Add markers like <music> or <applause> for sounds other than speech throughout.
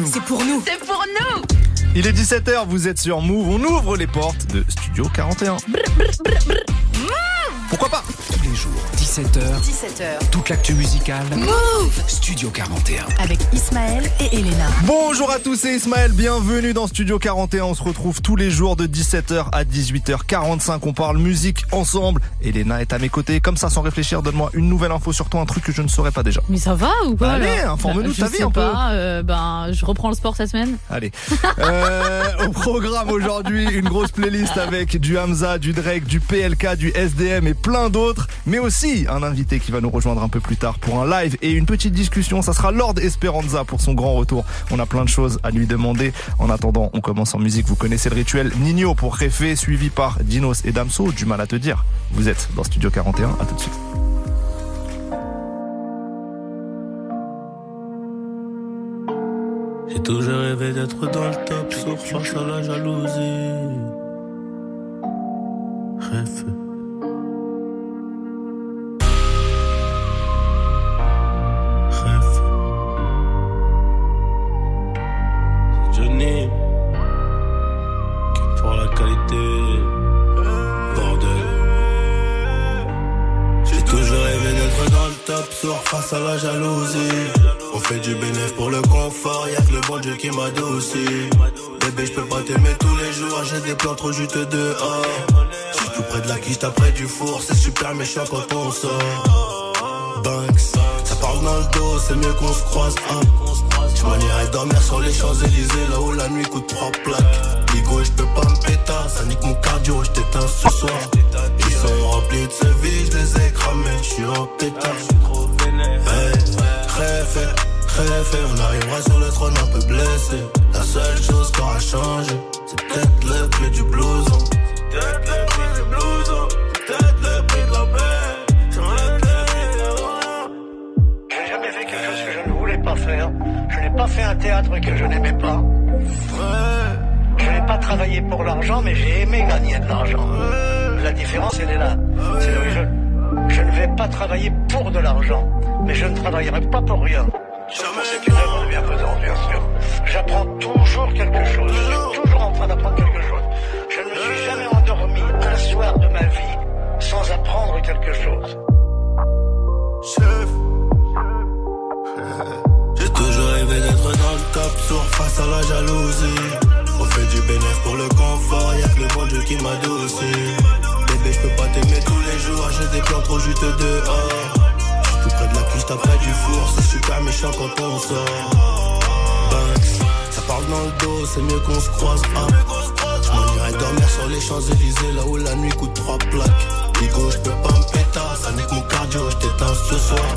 nous. C'est pour nous. C'est pour nous. Il est 17h, vous êtes sur Move, on ouvre les portes de Studio 41. Pourquoi 17h, 17h. toute l'actu musicale. Move Studio 41. Avec Ismaël et Elena. Bonjour à tous, c'est Ismaël, bienvenue dans Studio 41. On se retrouve tous les jours de 17h à 18h45. On parle musique ensemble. Elena est à mes côtés. Comme ça, sans réfléchir, donne-moi une nouvelle info sur toi, un truc que je ne saurais pas déjà. Mais ça va ou quoi Bah, allez, informe-nous ta vie sais un peu. pas, euh, ben, je reprends le sport cette semaine. Allez. Euh, au programme aujourd'hui, une grosse playlist avec du Hamza, du Drake, du PLK, du SDM et plein d'autres. Mais aussi un invité qui va nous rejoindre un peu plus tard pour un live et une petite discussion. Ça sera Lord Esperanza pour son grand retour. On a plein de choses à lui demander. En attendant, on commence en musique. Vous connaissez le rituel Nino pour Réfé, suivi par Dinos et Damso. Du mal à te dire. Vous êtes dans Studio 41. À tout de suite. J'ai rêvé d'être dans le top, la jalousie. Rêve. Sauf face à la jalousie. On fait du bénéfice pour le confort, y'a que le bon Dieu qui m'adoucit. Bébé, je peux pas t'aimer tous les jours, j'ai des plans trop juteux dehors. Je suis tout près de la quiche, près du four, c'est super méchant quand on sort. Banks, ça parle dans le dos, c'est mieux qu'on se croise. Hein. Tu m'en dormir sur les Champs-Élysées, là où la nuit coûte trois plaques. Ligo, je peux pas me péter, ça nique mon cardio, je t'éteins ce soir. Ils sont remplis de ce je les ai cramés, je suis en pétard. Hey, Réfé, réfé, on arrivera sur le trône un peu blessé. La seule chose qui aura changé, c'est peut-être le prix du blouson. Peut-être le prix du blouson, peut-être le prix de la paix. J'aurais Je n'ai jamais fait quelque chose que je ne voulais pas faire. Je n'ai pas fait un théâtre que je n'aimais pas. Pas travaillé pour l'argent, mais j'ai aimé gagner de l'argent. La différence, elle est là. C'est je, je ne vais pas travailler pour de l'argent, mais je ne travaillerai pas pour rien. C'est une œuvre bienfaisance, bien sûr. J'apprends toujours quelque chose. Je suis toujours en train d'apprendre quelque chose. Je ne me suis jamais endormi un soir de ma vie sans apprendre quelque chose. J'ai toujours rêvé d'être dans le top, sourd face à la jalousie. On fait du bénéfice pour le confort, y'a que le bon Dieu qui m'adoucit. Bébé, je peux pas t'aimer tous les jours, j'ai des plans trop juteux dehors. J'suis tout près de la cuisse, t'as près du four, c'est super méchant quand on sort. Banks, ça parle dans le dos, c'est mieux qu'on se croise. Hein. Je m'en irai dormir sur les Champs-Élysées, là où la nuit coûte trois plaques. Ligo, je peux pas me péter, ça nique mon cardio, je t'éteins ce soir.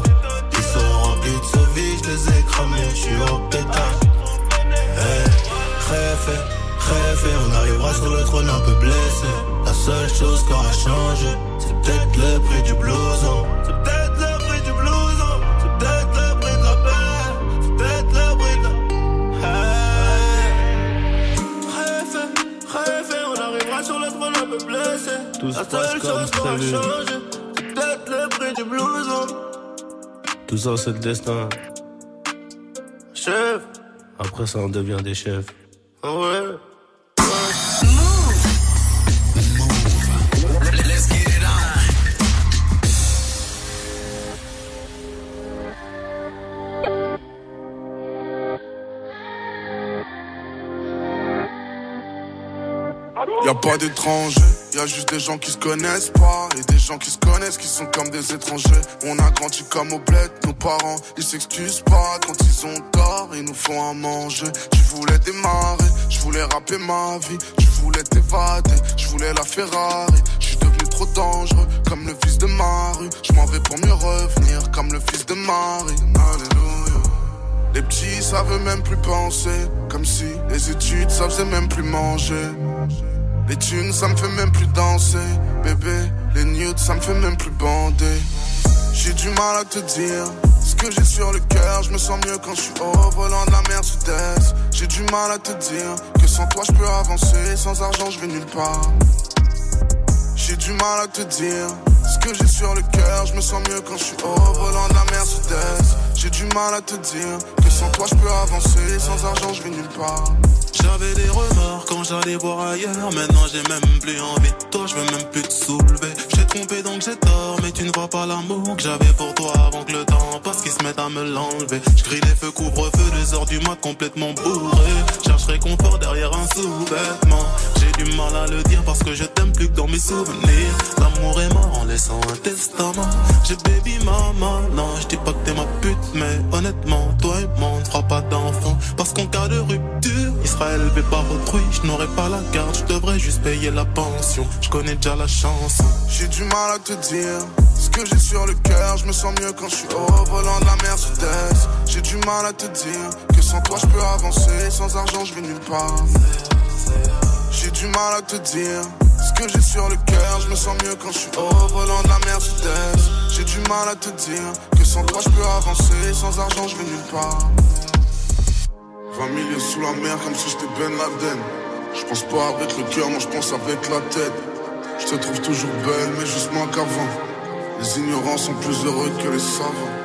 Ils sont remplis de vie, je les ai cramés, je suis en pétard. Réfé, réfé, on arrivera sur le trône un peu blessé. La seule chose qui aura changé, c'est peut-être le prix du blouson. C'est peut-être le prix du blouson, c'est peut-être le prix de la paix, c'est peut-être le prix de la. Hey, réfé, on arrivera sur le trône un peu blessé. Tout La seule chose qui aura changé, c'est peut-être le prix du blouson. Tout ça, c'est le destin. Chef, Après, ça, on devient des chefs. Ouais. Y a pas d'étrangers, y a juste des gens qui se connaissent pas et des gens qui se connaissent qui sont comme des étrangers. On a grandi comme au bled, nos parents ils s'excusent pas quand ils ont tort, ils nous font à manger. Tu voulais démarrer, je voulais rapper ma vie, tu voulais t'évader, je voulais la Ferrari. Je suis devenu trop dangereux comme le fils de Marie. Je m'en vais pour mieux revenir comme le fils de Marie. Alléluia. Les petits savent même plus penser, comme si les études ça faisait même plus manger. Les thunes ça me fait même plus danser, bébé. Les nudes ça me fait même plus bander. J'ai du mal à te dire ce que j'ai sur le cœur. Je me sens mieux quand je suis au volant de la Mercedes. J'ai du mal à te dire que sans toi je peux avancer, sans argent je vais nulle part. J'ai du mal à te dire ce que j'ai sur le cœur. Je me sens mieux quand je suis au volant de la Mercedes. J'ai du mal à te dire que sans toi je peux avancer, sans argent je vais nulle part. J'avais des remords quand j'allais voir ailleurs. Maintenant j'ai même plus envie. Toi je veux même plus te soulever. J'ai trompé donc j'ai tort. Mais tu ne vois pas l'amour que j'avais pour toi avant que le temps passe qu'ils se mettent à me l'enlever. Je crie les feux couvre-feu, deux heures du mat complètement bourré. Cherche confort derrière un sous-vêtement. J'ai du mal à le dire parce que je t'aime plus que dans mes souvenirs. L'amour est mort J'ai baby maman. Non, je dis pas que t'es ma pute, mais honnêtement, toi et moi on ne fera pas d'enfant. Parce qu'en cas de rupture, il sera élevé par autrui. Je n'aurai pas la garde, je devrais juste payer la pension. Je connais déjà la chance. J'ai du mal à te dire ce que j'ai sur le cœur. Je me sens mieux quand je suis au volant de la Mercedes. J'ai du mal à te dire que sans toi je peux avancer. Sans argent, je vais nulle part. J'ai du mal à te dire ce que j'ai sur le cœur. Je me sens mieux quand je suis au volant de la Mercedes. J'ai du mal à te dire que sans toi je peux avancer. Sans argent, je vais nulle part. 20 millions sous la mer comme si j'étais Ben Laden. Je pense pas avec le cœur, moi je pense avec la tête. Je te trouve toujours belle, mais juste moins qu'avant. Les ignorants sont plus heureux que les savants.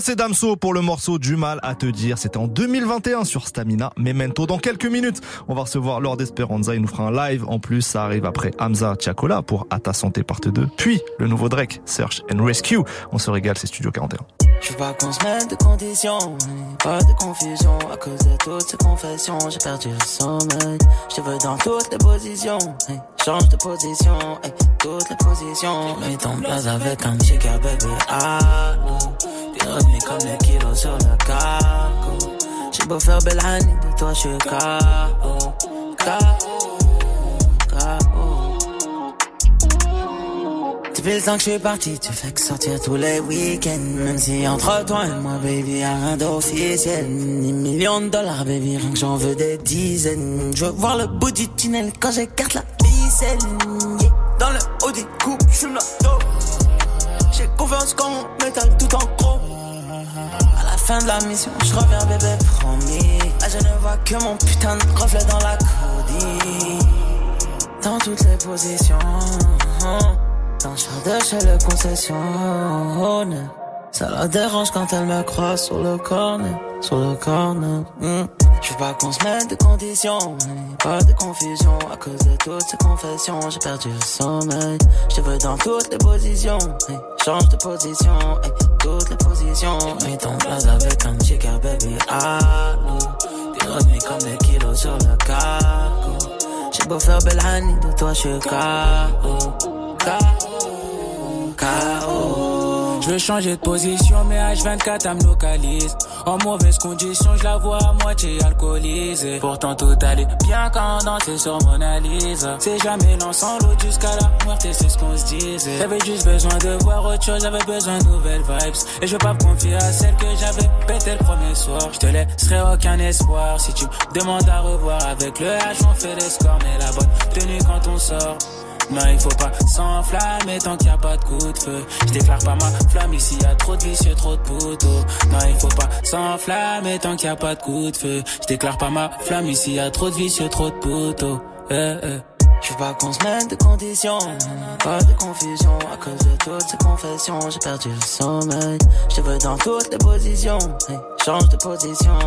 C'est Damso pour le morceau Du mal à te dire. C'était en 2021 sur Stamina Memento. Dans quelques minutes, on va recevoir Lord Esperanza. Il nous fera un live. En plus, ça arrive après Hamza Tiakola pour À ta santé part 2. Puis, le nouveau Drake, Search and Rescue. On se régale, c'est Studio 41. Je veux pas qu'on se mette de conditions, pas de confusion à cause de toutes ces confessions. J'ai perdu le sommeil, je veux dans toutes les positions. change de position, toutes les positions. Avec un. Ah, revenu comme le kilo sur le cargo. J'ai beau faire belle année, de toi je suis KO. Depuis le temps que je suis parti, tu fais que sortir tous les week-ends. Même si entre toi et moi, baby, y'a rien d'officiel. Ni millions de dollars, baby, rien que j'en veux des dizaines. Je veux voir le bout du tunnel quand j'écarte la ficelle. Dans le haut du coup, j'fume la dope. J'ai confiance quand on métal tout en gros fin de la mission, je reviens bébé promis. Là je ne vois que mon putain de reflet dans la codie. Dans toutes les positions. Dans le de chez le concession. Ça la dérange quand elle me croise sur le corner, sur le corner. Hmm. Je veux pas qu'on se mette de conditions, pas de confusion à cause de toutes ces confessions. J'ai perdu le sommeil, je te veux dans toutes les positions. change de position, toutes les positions. Mets ton place avec un chica baby, allô. T'es revenu comme des kilos sur le cargo. J'ai beau faire belle de toi je suis KO. KO. KO. Je veux changer de position, mais H24 elle me localise. En mauvaise condition, je la vois à moitié alcoolisée. Pourtant tout allait bien quand on dansait sur mon analyse. C'est jamais l'ensemble jusqu'à la mort, et c'est ce qu'on se disait. J'avais juste besoin de voir autre chose, j'avais besoin de nouvelles vibes. Et je veux pas confier à celle que j'avais pété le premier soir. Je te laisserai aucun espoir si tu me demandes à revoir avec le H, on fait les scores, mais la bonne tenue quand on sort. Non, il faut pas s'enflammer tant qu'il n'y a pas de coup de feu. Je déclare pas ma flamme ici, y a trop de vicieux, trop de poteaux. Non, il faut pas s'enflammer tant qu'il n'y a pas de coup de feu. Je déclare pas ma flamme ici, y a trop de vicieux, trop de poteaux. Eh, eh. Je veux pas qu'on se mette de conditions, pas de confusion à cause de toutes ces confessions. J'ai perdu le sommeil, je veux dans toutes les positions. change de position,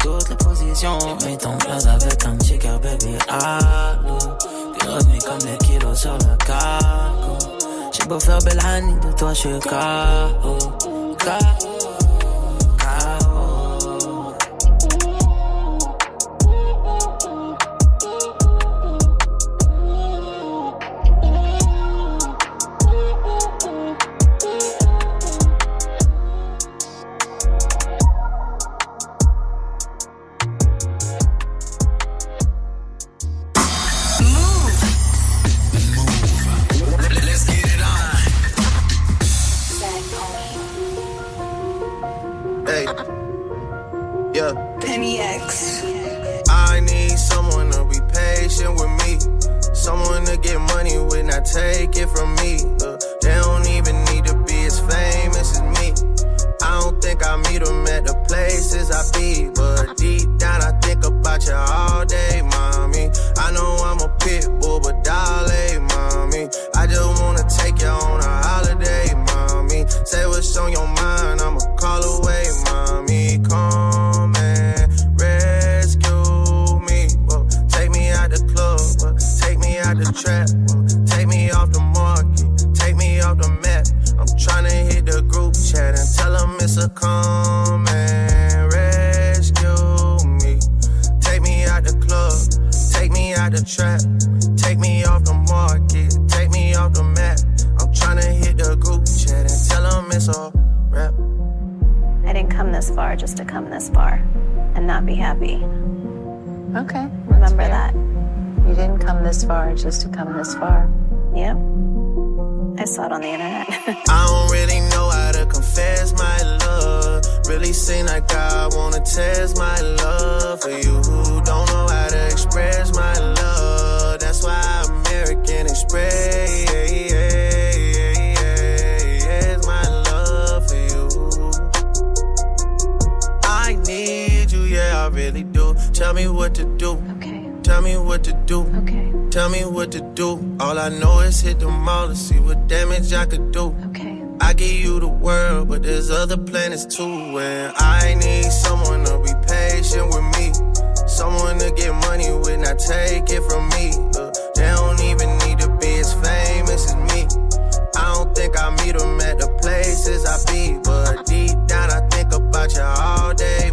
toutes les positions. Mets ton place avec un chica baby, allô. Revenu comme les kilos sur le cargo. J'ai beau faire belle de toi je suis KO. out on the internet. <laughs> I don't really know how to confess my love. Really seem like I wanna test my love for you. tell me what to do. All I know is hit the mall and see what damage I could do. Okay. I give you the world, but there's other planets too. And I need someone to be patient with me. Someone to get money when I take it from me. Look, they don't even need to be as famous as me. I don't think I meet them at the places I be, but deep down I think about you all day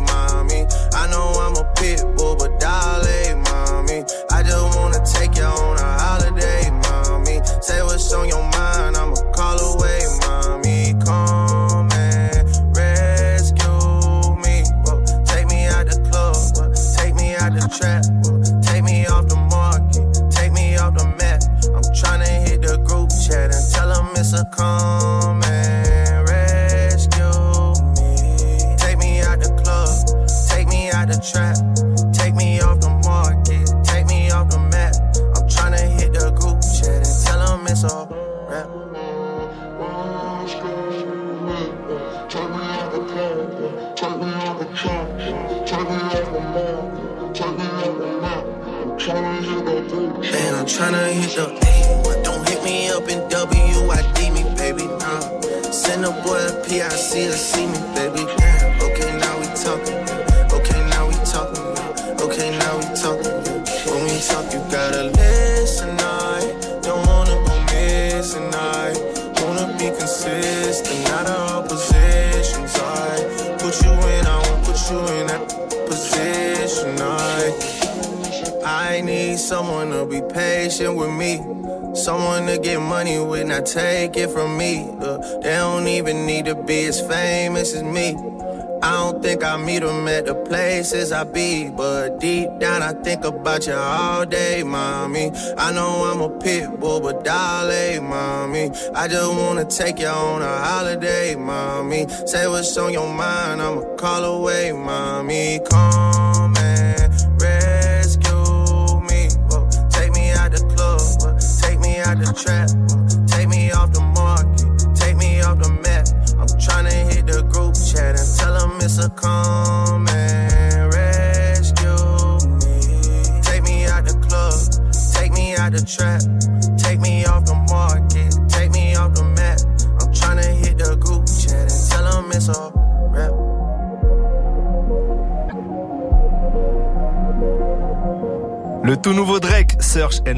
take it from me. They don't even need to be as famous as me. I don't think I meet them at the places I be, but deep down I think about you all day, mommy. I know I'm a pit bull, but darling, eh, mommy. I just wanna take you on a holiday, mommy. Say what's on your mind, I'ma call away, mommy. Come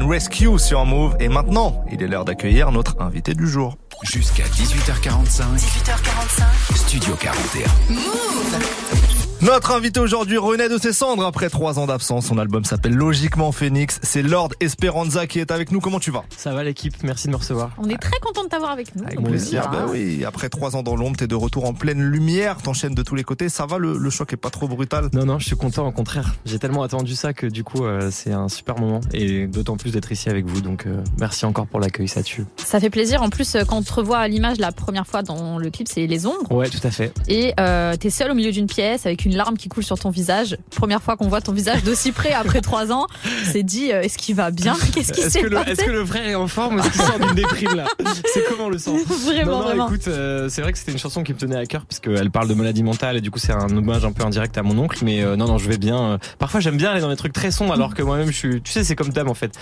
Rescue sur Move. Et maintenant, il est l'heure d'accueillir notre invité du jour. Jusqu'à 18h45. 18h45. Studio 41. Move Notre invité aujourd'hui renaît de ses cendres après trois ans d'absence. Son album s'appelle Logiquement Phoenix. C'est Lord Esperanza qui est avec nous. Comment tu vas? Ça va l'équipe, merci de me recevoir. On est très content de t'avoir avec nous. Avec plaisir. Bah oui, après trois ans dans l'ombre, t'es de retour en pleine lumière, t'enchaînes de tous les côtés. Ça va, le, le, choc est pas trop brutal? Non, non, je suis content, au contraire. J'ai tellement attendu ça que du coup, euh, c'est un super moment et d'autant plus d'être ici avec vous. Donc, euh, merci encore pour l'accueil, ça tue. Ça fait plaisir. En plus, euh, quand on te revoit à l'image la première fois dans le clip, c'est les ombres. Ouais, tout à fait. Et euh, t'es seul au milieu d'une pièce avec une larme qui coule sur ton visage. Première fois qu'on voit ton visage d'aussi près après trois ans, on s'est dit euh, est-ce qu'il va bien? <laughs> Qu'est-ce qui s'est passé Est-ce que le frère est en forme ou est-ce qu'il sort d'une déprime là? C'est comment le sens <laughs> Vraiment, non, non, vraiment. écoute, euh, c'est vrai que c'était une chanson qui me tenait à cœur parce qu'elle parle de maladie mentale et du coup c'est un hommage un peu indirect à mon oncle. Mais euh, non, non, je vais bien. Parfois j'aime bien aller dans des trucs très sombres alors que moi-même je suis. Tu sais, c'est comme Dame en fait.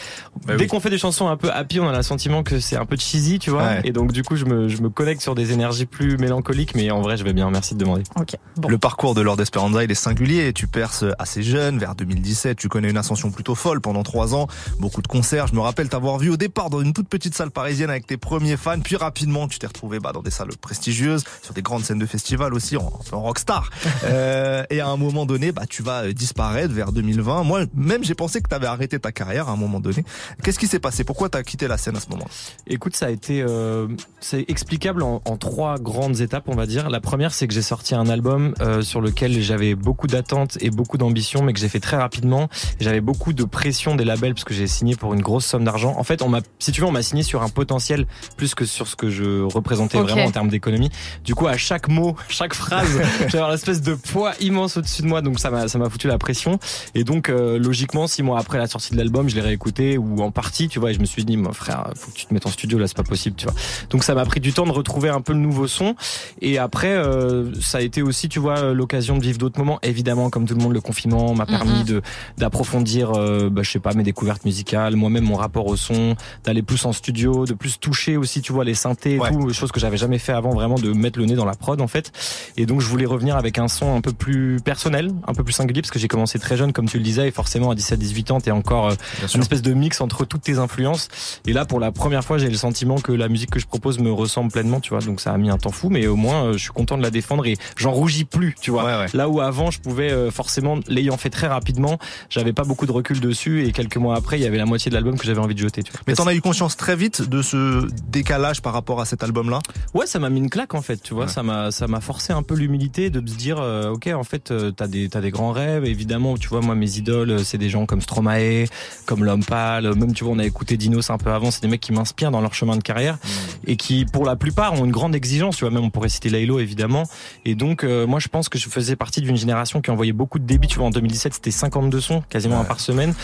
Bah Dès oui. qu'on fait des chansons un peu happy, on a le sentiment que c'est un peu cheesy, tu vois. Ouais. Et donc du coup je me, je me connecte sur des énergies plus mélancoliques. Mais en vrai, je vais bien. Merci de demander. Ok. Bon. Le parcours de Lord Esperanza, il est singulier. Tu perces assez jeune, vers 2017. Tu connais une ascension plutôt folle pendant trois ans. Beaucoup de concerts. Je me rappelle t'avoir vu au départ dans une toute petite salle parisienne avec tes premiers fans. Puis rapidement, tu t'es retrouvé bah, dans des salles prestigieuses, sur des grandes scènes de festival aussi, en, en rockstar. <laughs> Euh, et à un moment donné, bah, tu vas disparaître vers 2020. Moi, même, j'ai pensé que tu avais arrêté ta carrière à un moment donné. Qu'est-ce qui s'est passé? Pourquoi tu as quitté la scène à ce moment Écoute, ça a été, euh, c'est explicable en, en trois grandes étapes, on va dire. La première, c'est que j'ai sorti un album euh, sur lequel j'avais beaucoup d'attentes et beaucoup d'ambition, mais que j'ai fait très rapidement. J'avais beaucoup de pression des labels parce que j'ai signé pour une grosse somme d'argent. En fait, on m'a, si tu veux, on m'a signé sur un potentiel plus que sur ce que je représentais vraiment en termes d'économie. Du coup, à chaque mot, <laughs> chaque phrase, <laughs> j'avais un espèce de poids immense au-dessus de moi, donc ça m'a, ça m'a foutu la pression. Et donc, euh, logiquement, six mois après la sortie de l'album, je l'ai réécouté ou en partie, tu vois, et je me suis dit, mon frère, faut que tu te mettes en studio là, c'est pas possible, tu vois. Donc ça m'a pris du temps de retrouver un peu le nouveau son. Et après, euh, ça a été aussi, tu vois, l'occasion de vivre d'autres moments. Évidemment, comme tout le monde, le confinement m'a permis Mhm. de d'approfondir, euh, bah, je sais pas, mes découvertes musicales, moi-même mon rapport au son, d'aller plus en studio, de plus toucher aussi, tu vois, les synthés, et Ouais. tout, chose que j'avais jamais fait avant, vraiment de mettre le nez dans la prod en fait. Et donc je voulais revenir avec un son un peu plus personnel, un peu plus singulier, parce que j'ai commencé très jeune, comme tu le disais, et forcément à 17-18 ans, t'es encore euh, une espèce de mix entre toutes tes influences. Et là, pour la première fois, j'ai le sentiment que la musique que je propose me ressemble pleinement, tu vois. Donc ça a mis un temps fou, mais au moins, euh, je suis content de la défendre et j'en rougis plus, tu vois. Ouais, ouais. Là où avant, je pouvais euh, forcément, l'ayant fait très rapidement, j'avais pas beaucoup de recul dessus et quelques mois après, il y avait la moitié de l'album que j'avais envie de jeter, tu vois. Mais t'en as eu conscience très vite de ce décalage par rapport à cet album-là? Ouais, ça m'a mis une claque en fait, tu vois, Ouais. ça m'a ça m'a forcé un peu l'humilité de se dire euh, OK, en fait, euh, t'as des t'as des grands rêves, évidemment, tu vois, moi mes idoles, euh, c'est des gens comme Stromae, comme L'homme pâle, même tu vois, on a écouté Dinos un peu avant, c'est des mecs qui m'inspirent dans leur chemin de carrière et qui pour la plupart ont une grande exigence, tu vois, même on pourrait citer Laylo évidemment. Et donc euh, moi je pense que je faisais partie d'une génération qui envoyait beaucoup de débits, tu vois, en 2017, c'était 52 sons, quasiment un par semaine.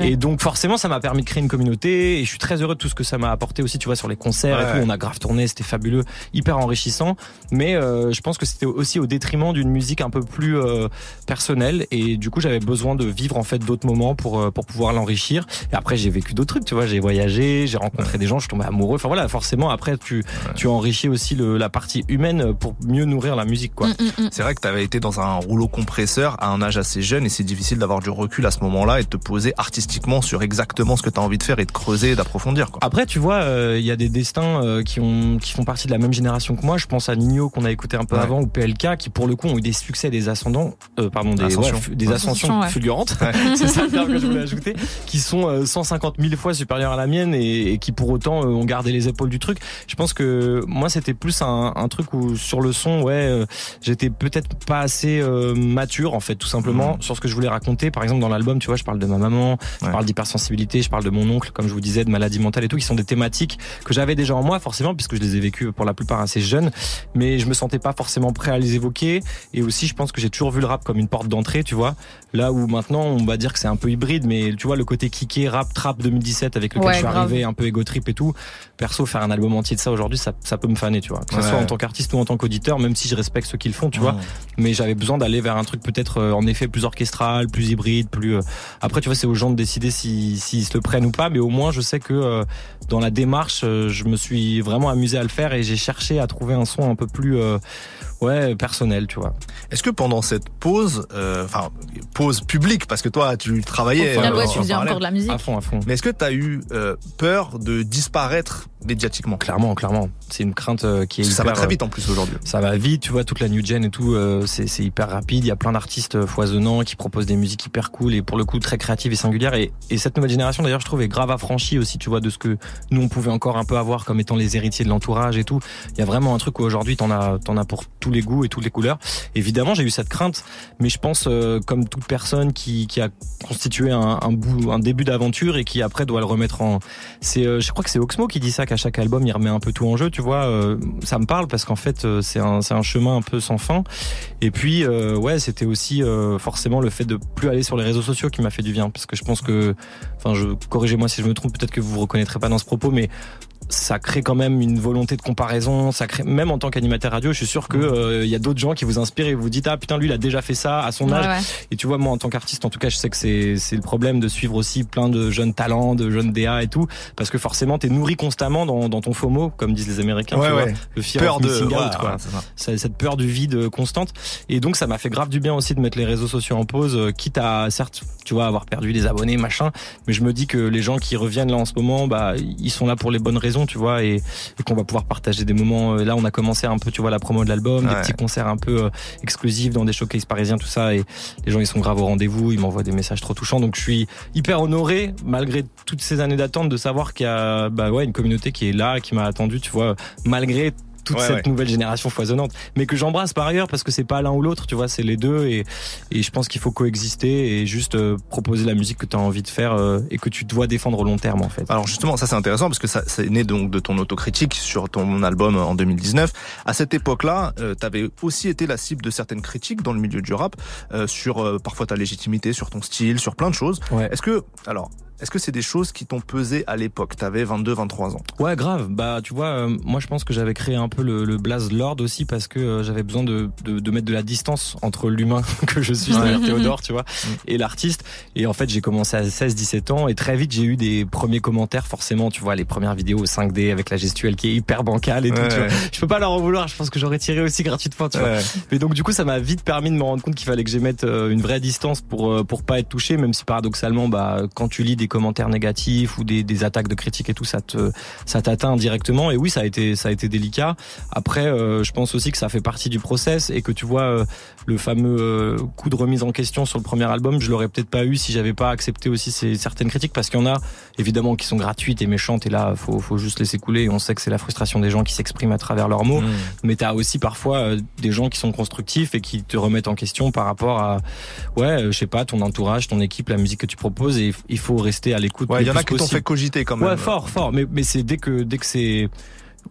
Et donc forcément, ça m'a permis de créer une communauté et je suis très heureux de tout ce que ça m'a apporté aussi, tu vois, sur les concerts et tout. On a grave tourné, c'était fabuleux, hyper enrichissant. Mais euh, je pense que c'était aussi au détriment d'une musique un peu plus euh, personnelle et du coup, j'avais besoin de vivre en fait d'autres moments pour euh, pour pouvoir l'enrichir. Et après, j'ai vécu d'autres trucs, tu vois, j'ai voyagé, j'ai rencontré des gens, je suis tombé amoureux. Enfin voilà, forcément, après, tu tu enrichis aussi le, la partie humaine pour mieux nourrir la musique, quoi. Mm, mm, mm. C'est vrai que tu avais été dans un rouleau compresseur à un âge assez jeune et c'est difficile d'avoir du recul à ce moment-là et de te poser artistiquement sur exactement ce que tu as envie de faire et de creuser et d'approfondir. quoi. Après, tu vois, euh, il y a des destins euh, qui ont qui font partie de la même génération que moi. Je pense à Nino qu'on a écouté un peu Ouais. avant ou PLK qui pour le coup ont eu des succès, des ascendants, euh, pardon, des Ascensions. ouais, fu- des Ouais. ascensions Ascensions, ouais. fulgurantes. Ouais. <laughs> C'est ça le terme que je voulais ajouter, qui sont euh, 150 000 fois supérieures à la mienne et, et qui pour autant euh, ont gardé les épaules du truc. Je pense que moi c'était plus un, un truc où sur le son, ouais, euh, j'étais peut-être pas assez euh, mature en fait, tout simplement sur ce que je voulais raconter. Par exemple dans l'album, tu vois, je parle de ma maman, je parle d'hypersensibilité, je parle de mon oncle, comme je vous disais, de maladie mentale et tout, qui sont des thématiques que j'avais déjà en moi forcément puisque je les ai vécues pour la plupart assez jeunes, mais je me sentais pas forcément prêt à les évoquer. Et aussi, je pense que j'ai toujours vu le rap comme une porte d'entrée, tu vois. Là où maintenant, on va dire que c'est un peu hybride, mais tu vois le côté kické, rap, trap 2017 avec lequel Ouais, je suis grave. arrivé, un peu ego trip et tout. Perso, faire un album entier de ça aujourd'hui, ça, ça peut me faner, tu vois. Que ce Ouais. soit en tant qu'artiste ou en tant qu'auditeur, même si je respecte ceux qui le font, tu vois Mmh. mais j'avais besoin d'aller vers un truc peut-être euh, en effet plus orchestral, plus hybride, plus. euh, Après, tu vois, c'est aux gens de décider s'ils s'ils se le prennent ou pas, mais au moins, je sais que euh, dans la démarche, euh, je me suis vraiment amusé à le faire et j'ai cherché à trouver un son un peu plus, euh, ouais, personnel, tu vois. Est-ce que pendant cette pause, euh, enfin pause publique, parce que toi tu travaillais, final, euh, ouais, tu faisais encore de la musique. À fond, à fond. mais est-ce que t'as eu euh, peur de disparaître médiatiquement Clairement, clairement. C'est une crainte euh, qui est Ça va très vite en plus aujourd'hui. Ça va vite, tu vois, toute la new gen et tout, euh, c'est hyper rapide. Il y a plein d'artistes euh, foisonnants qui proposent des musiques hyper cool et pour le coup très créatives et singulières. Et, et cette nouvelle génération, d'ailleurs, je trouve, est grave affranchie aussi, tu vois, de ce que nous on pouvait encore un peu avoir comme étant les héritiers de l'entourage et tout. Il y a vraiment un truc où aujourd'hui t'en as, t'en as pour tous les goûts et toutes les couleurs. Évidemment, j'ai eu cette crainte, mais je pense, euh, comme toute personne qui, qui a constitué un, un bout, un début d'aventure et qui après doit le remettre en. C'est, euh, je crois que c'est Oxmo qui dit ça chaque album il remet un peu tout en jeu, tu vois. euh, ça me parle parce qu'en fait euh, c'est un, chemin un peu sans fin. Et puis euh, ouais, c'était aussi forcément le fait de plus aller sur les réseaux sociaux qui m'a fait du bien parce que je pense que, enfin, je corrigez-moi si je me trompe, peut-être que vous vous reconnaîtrez pas dans ce propos, mais ça crée quand même une volonté de comparaison. Ça crée même en tant qu'animateur radio, je suis sûr que euh, il y a d'autres gens qui vous inspirent et vous dites ah putain lui il a déjà fait ça à son âge. ouais. Et tu vois moi en tant qu'artiste en tout cas je sais que c'est c'est le problème de suivre aussi plein de jeunes talents, de jeunes DA et tout parce que forcément t'es nourri constamment dans, dans ton FOMO comme disent les Américains. Ouais, tu vois, ouais. le fear Peur of de- missing out, quoi. Ça- cette peur du vide constante et donc ça m'a fait grave du bien aussi de mettre les réseaux sociaux en pause euh, quitte à certes tu vois avoir perdu des abonnés machin mais je me dis que les gens qui reviennent là en ce moment bah ils sont là pour les bonnes raisons tu vois et, et qu'on va pouvoir partager des moments euh, là on a commencé un peu tu vois la promo de l'album des petits concerts un peu euh, exclusifs dans des showcases parisiens tout ça et les gens ils sont grave au rendez-vous ils m'envoient des messages trop touchants donc je suis hyper honoré malgré toutes ces années d'attente de savoir qu'il y a bah ouais une communauté qui est là qui m'a attendu tu vois malgré toute Ouais, cette ouais. nouvelle génération foisonnante, mais que j'embrasse par ailleurs parce que c'est pas l'un ou l'autre, tu vois, c'est les deux et, et je pense qu'il faut coexister et juste euh, proposer la musique que tu as envie de faire euh, et que tu dois défendre au long terme en fait. Alors justement, ça c'est intéressant parce que ça c'est né donc de ton autocritique sur ton album en 2019. À cette époque-là, euh, t'avais aussi été la cible de certaines critiques dans le milieu du rap euh, sur euh, parfois ta légitimité, sur ton style, sur plein de choses. Ouais. Est-ce que alors est-ce que c'est des choses qui t'ont pesé à l'époque? T'avais 22, 23 ans. Ouais, grave. Bah, tu vois, euh, moi, je pense que j'avais créé un peu le, le Blaze Lord aussi parce que euh, j'avais besoin de, de, de mettre de la distance entre l'humain <laughs> que je suis, c'est-à-dire Théodore, tu vois, et l'artiste. Et en fait, j'ai commencé à 16, 17 ans et très vite, j'ai eu des premiers commentaires, forcément, tu vois, les premières vidéos 5D avec la gestuelle qui est hyper bancale et tout, Ouais, tu vois. Je peux pas leur en vouloir, je pense que j'aurais tiré aussi <laughs> gratuitement, tu vois. Mais donc, du coup, ça m'a vite permis de me rendre compte qu'il fallait que j'émette euh, une vraie distance pour, euh, pour pas être touché, même si paradoxalement, bah, quand tu lis des commentaires négatifs ou des, des attaques de critiques et tout, ça te, ça t'atteint directement. Et oui, ça a été, ça a été délicat. Après, euh, je pense aussi que ça fait partie du process et que tu vois, euh, le fameux euh, coup de remise en question sur le premier album, je l'aurais peut-être pas eu si j'avais pas accepté aussi ces, certaines critiques parce qu'il y en a, évidemment, qui sont gratuites et méchantes et là, faut, faut juste laisser couler. Et on sait que c'est la frustration des gens qui s'expriment à travers leurs mots. Mais t'as aussi parfois euh, des gens qui sont constructifs et qui te remettent en question par rapport à, ouais, euh, je sais pas, ton entourage, ton équipe, la musique que tu proposes et il faut rester à l'écoute. Ouais, il y en a qui t'ont fait cogiter quand même. Ouais, fort, fort. Mais, mais c'est dès que, dès que c'est,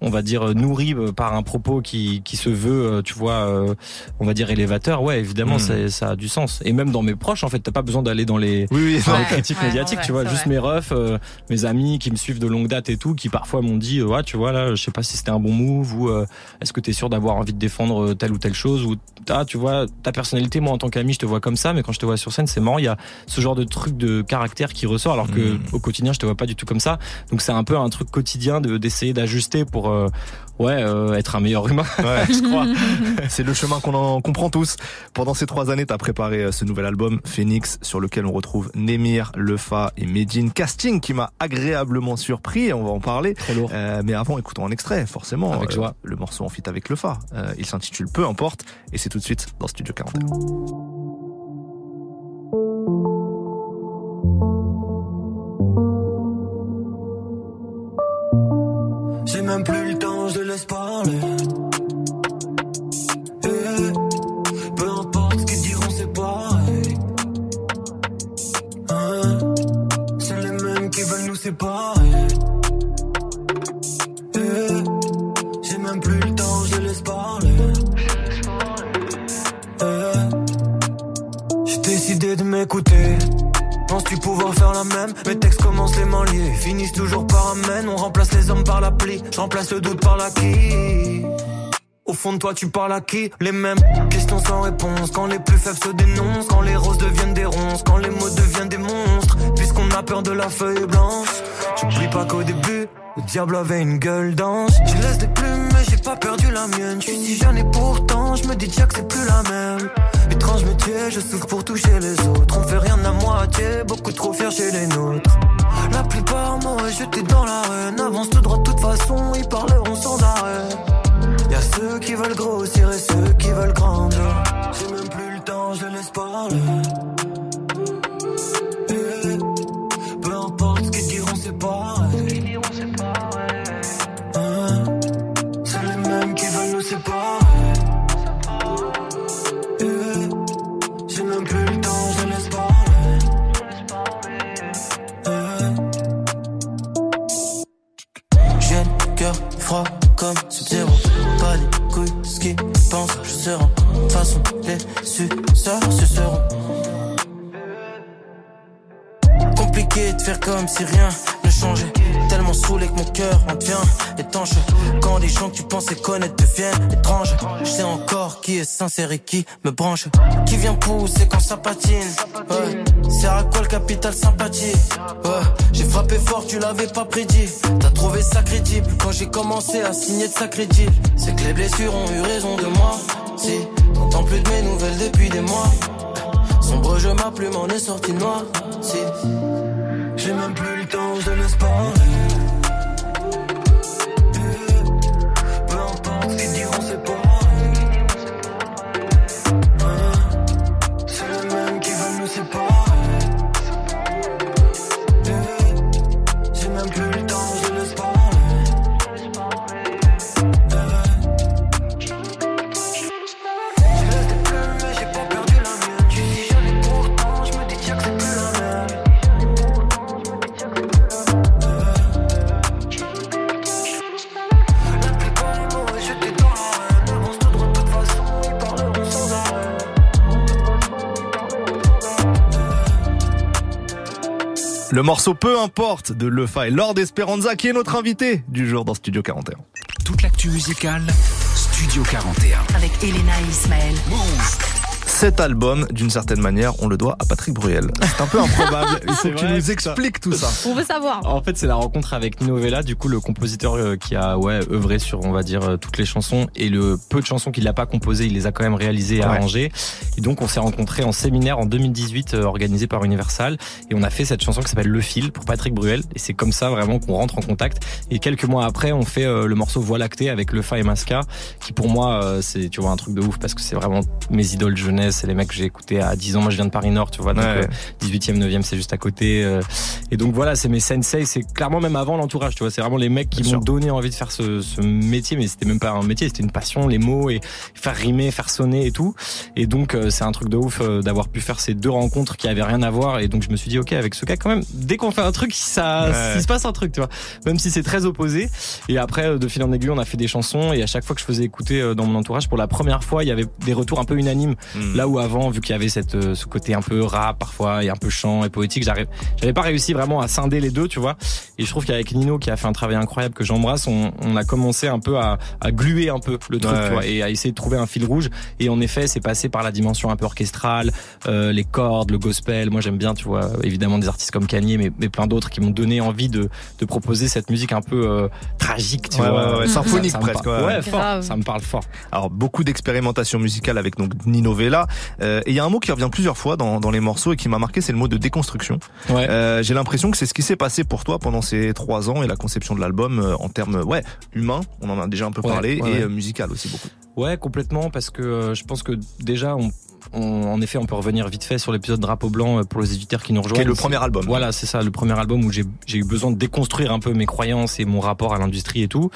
on va dire, nourri euh, par un propos qui, qui se veut, euh, tu vois, euh, on va dire élévateur, ouais, évidemment, Mm. c'est- ça a du sens. Et même dans mes proches, en fait, t'as pas besoin d'aller dans les, Oui, oui, dans ouais. les critiques Ouais, médiatiques, ouais, tu vois, juste mes refs, euh, mes amis qui me suivent de longue date et tout, qui parfois m'ont dit, euh, ouais, tu vois, là, je sais pas si c'était un bon move ou euh, est-ce que t'es sûr d'avoir envie de défendre euh, telle ou telle chose ou ah, tu vois, ta personnalité, moi, en tant qu'ami, je te vois comme ça, mais quand je te vois sur scène, c'est marrant, il y a ce genre de truc de caractère qui ressort, alors que Mm. au quotidien, je te vois pas du tout comme ça. Donc c'est un peu un truc quotidien de d'essayer d'ajuster pour, euh, ouais, euh, être un meilleur humain, Ouais. <laughs> je crois. <laughs> C'est le chemin qu'on en comprend tous. Pendant ces trois années, t'as préparé euh, ce nouvel album, Phoenix, sur lequel on retrouve Nemir, Lefa et Medine. Casting qui m'a agréablement surpris, on va en parler. Très lourd. Euh, mais avant, écoutons un extrait, forcément. Avec Euh, joie. le morceau en fit avec Lefa. Euh, il s'intitule Peu importe, et c'est tout de suite dans Studio 41. J'ai même plus le temps, je laisse parler. Eh, peu importe ce qu'ils diront, c'est pareil. Hein, c'est les mêmes qui veulent nous séparer. Eh, j'ai même plus le temps, je laisse parler. Eh, j'ai décidé de m'écouter. Penses-tu pouvoir faire la même? Mes textes commencent les mains liées, finissent toujours par amène. On remplace les hommes par l'appli, je remplace le doute par la qui. Au fond de toi, tu parles à qui? Les mêmes questions sans réponse. Quand les plus faibles se dénoncent, quand les roses deviennent des ronces, quand les mots deviennent des monstres. Puisqu'on a peur de la feuille blanche, j'oublie pas qu'au début, Le diable avait une gueule dense. Je laisse des plumes, mais j'ai pas perdu la mienne. Je suis si jeune pourtant, je me dis déjà que c'est plus la même. Étrange métier, je souffre pour toucher les autres. On fait rien à moitié, beaucoup trop fiers chez les nôtres. La plupart m'auraient jeté dans l'arène. Avance tout droit, de toute façon, ils parleront sans arrêt. Ceux qui veulent grossir et ceux qui veulent grandir. J'ai même plus le temps, je laisse parler. Eh, Peu importe ce qu'ils diront, c'est pareil. Hein, C'est les mêmes qui veulent nous séparer. Comme si rien ne changeait. Tellement saoulé que mon cœur en devient étanche. Quand les gens que tu pensais connaître deviennent étranges. Je sais encore qui est sincère et qui me branche. Qui vient pousser quand ça patine? Ouais. C'est à quoi le capital sympathie? Ouais. J'ai frappé fort, tu l'avais pas prédit. T'as trouvé ça crédible quand j'ai commencé à signer de sacrés deals. C'est que les blessures ont eu raison de moi. Si, t'entends plus de mes nouvelles depuis des mois. Sombre jeu, ma plume en est sorti noir. Si, J'ai même plus le temps, je laisse. Le morceau Peu importe de Lefa et Lord Esperanza qui est notre invité du jour dans Studio 41. Toute l'actu musicale, Studio 41. Avec Elena et Ismaël. Cet album, d'une certaine manière, on le doit à Patrick Bruel. C'est un peu improbable. <laughs> Il faut C'est que tu nous expliques tout ça. On veut savoir. En fait, c'est la rencontre avec Nino Vella, du coup, le compositeur euh, qui a ouais œuvré sur, on va dire, euh, toutes les chansons et le peu de chansons qu'il n'a pas composées, il les a quand même réalisées et Ouais. arrangées. Et donc, on s'est rencontrés en séminaire en 2018 euh, organisé par Universal et on a fait cette chanson qui s'appelle Le Fil pour Patrick Bruel. Et c'est comme ça vraiment qu'on rentre en contact. Et quelques mois après, on fait le morceau Voie lactée avec Lefa et Masca, qui pour moi, c'est tu vois un truc de ouf parce que c'est vraiment mes idoles de c'est les mecs que j'ai écoutés à 10 ans. Moi, je viens de Paris Nord, tu vois, donc Ouais. euh, 18e, 9e, c'est juste à côté. euh, et donc voilà, c'est mes sensei, c'est clairement même avant l'entourage, tu vois, c'est vraiment les mecs qui m'ont donné envie de faire ce, ce métier, mais c'était même pas un métier, c'était une passion, les mots et faire rimer, faire sonner et tout. Et donc euh, c'est un truc de ouf euh, d'avoir pu faire ces deux rencontres qui avaient rien à voir. Et donc je me suis dit, ok, avec ce gars quand même, dès qu'on fait un truc, ça, Ouais. il se passe un truc, tu vois, même si c'est très opposé. Et après, euh, de fil en aiguille, on a fait des chansons et à chaque fois que je faisais écouter euh, dans mon entourage, pour la première fois, il y avait des retours un peu unanimes. Hmm. Là où avant, vu qu'il y avait cette, euh, ce côté un peu rap parfois et un peu chant et poétique, j'arrive, j'avais pas réussi vraiment à scinder les deux, tu vois. Et je trouve qu'avec Nino, qui a fait un travail incroyable que j'embrasse, on, on a commencé un peu à, à gluer un peu le truc, Ouais. tu vois, et à essayer de trouver un fil rouge. Et en effet, c'est passé par la dimension un peu orchestrale, euh, les cordes, le gospel. Moi, j'aime bien, tu vois, évidemment des artistes comme Kanye, mais, mais plein d'autres qui m'ont donné envie de, de proposer cette musique un peu euh, tragique, tu Ouais, vois, ouais, ouais, symphonique presque, ouais. ouais, fort, Grave. ça me parle fort. Alors beaucoup d'expérimentation musicale avec donc Nino Vella. Euh, et il y a un mot qui revient plusieurs fois dans, dans les morceaux et qui m'a marqué, c'est le mot de déconstruction. Ouais. Euh, J'ai l'impression que c'est ce qui s'est passé pour toi pendant ces trois ans et la conception de l'album euh, en termes ouais humains, on en a déjà un peu Ouais, parlé, ouais, et musical aussi beaucoup. Ouais, complètement, parce que je pense que déjà, on, on- en effet, on peut revenir vite fait sur l'épisode Drapeau Blanc euh, pour les éditeurs qui nous rejoignent. Qui est le premier album. Voilà, c'est ça, le premier album où j'ai j'ai eu besoin de déconstruire un peu mes croyances et mon rapport à l'industrie et tout.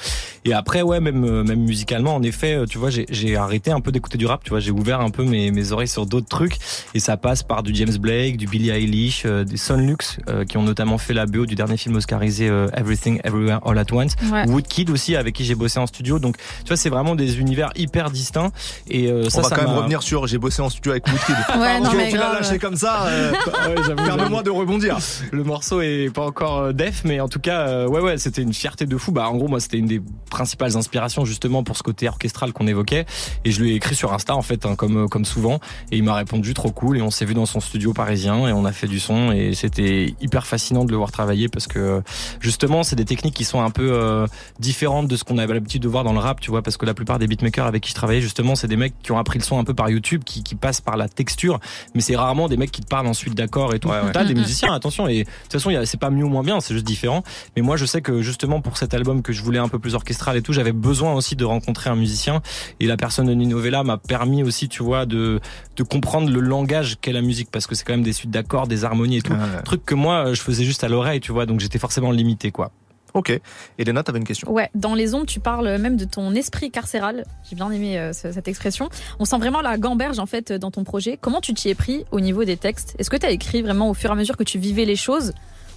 Et après, ouais, même euh, même musicalement, en effet, euh, tu vois, j'ai j'ai arrêté un peu d'écouter du rap. Tu vois, j'ai ouvert un peu mes mes oreilles sur d'autres trucs. Et ça passe par du James Blake, du Billie Eilish, euh, des Sonlux, euh, qui ont notamment fait la BO du dernier film oscarisé euh, Everything Everywhere All at Once. Ouais. Woodkid aussi, avec qui j'ai bossé en studio. Donc, tu vois, c'est vraiment des univers hyper distincts. Et euh, ça, on va ça quand même revenir sur j'ai bossé en studio studio avec Woodkid. Ouais, non, Parce que mais tu l'as lâché comme ça, euh, <laughs> Ouais, permets-moi de rebondir. Le morceau est pas encore euh, def, mais en tout cas, euh, ouais, ouais, c'était une fierté de fou. Bah, en gros, moi, c'était une des principales inspirations justement pour ce côté orchestral qu'on évoquait. Et je lui ai écrit sur Insta, en fait, hein, comme euh, comme souvent. Et il m'a répondu trop cool. Et on s'est vu dans son studio parisien et on a fait du son. Et c'était hyper fascinant de le voir travailler parce que justement, c'est des techniques qui sont un peu euh, différentes de ce qu'on avait l'habitude de voir dans le rap, tu vois, parce que la plupart des beatmakers avec qui je travaillais justement, c'est des mecs qui ont appris le son un peu par YouTube, qui, qui passent par la texture, mais c'est rarement des mecs qui te parlent ensuite d'accords et tout. T'as des musiciens, attention, et de toute façon, c'est pas mieux ou moins bien, c'est juste différent. Mais moi, je sais que justement pour cet album que je voulais un peu plus orchestral et tout, j'avais besoin aussi de rencontrer un musicien, et la personne de Nino Vella m'a permis aussi, tu vois, de de comprendre le langage qu'est la musique, parce que c'est quand même des suites d'accords, des harmonies et tout, truc que moi, je faisais juste à l'oreille, tu vois, donc j'étais forcément limité, quoi. Ok. Elena, t'avais une question? Ouais, dans les ombres, tu parles même de ton esprit carcéral. J'ai bien aimé euh, ce- cette expression. On sent vraiment la gamberge en fait dans ton projet. Comment tu t'y es pris au niveau des textes? Est-ce que tu as écrit vraiment au fur et à mesure que tu vivais les choses?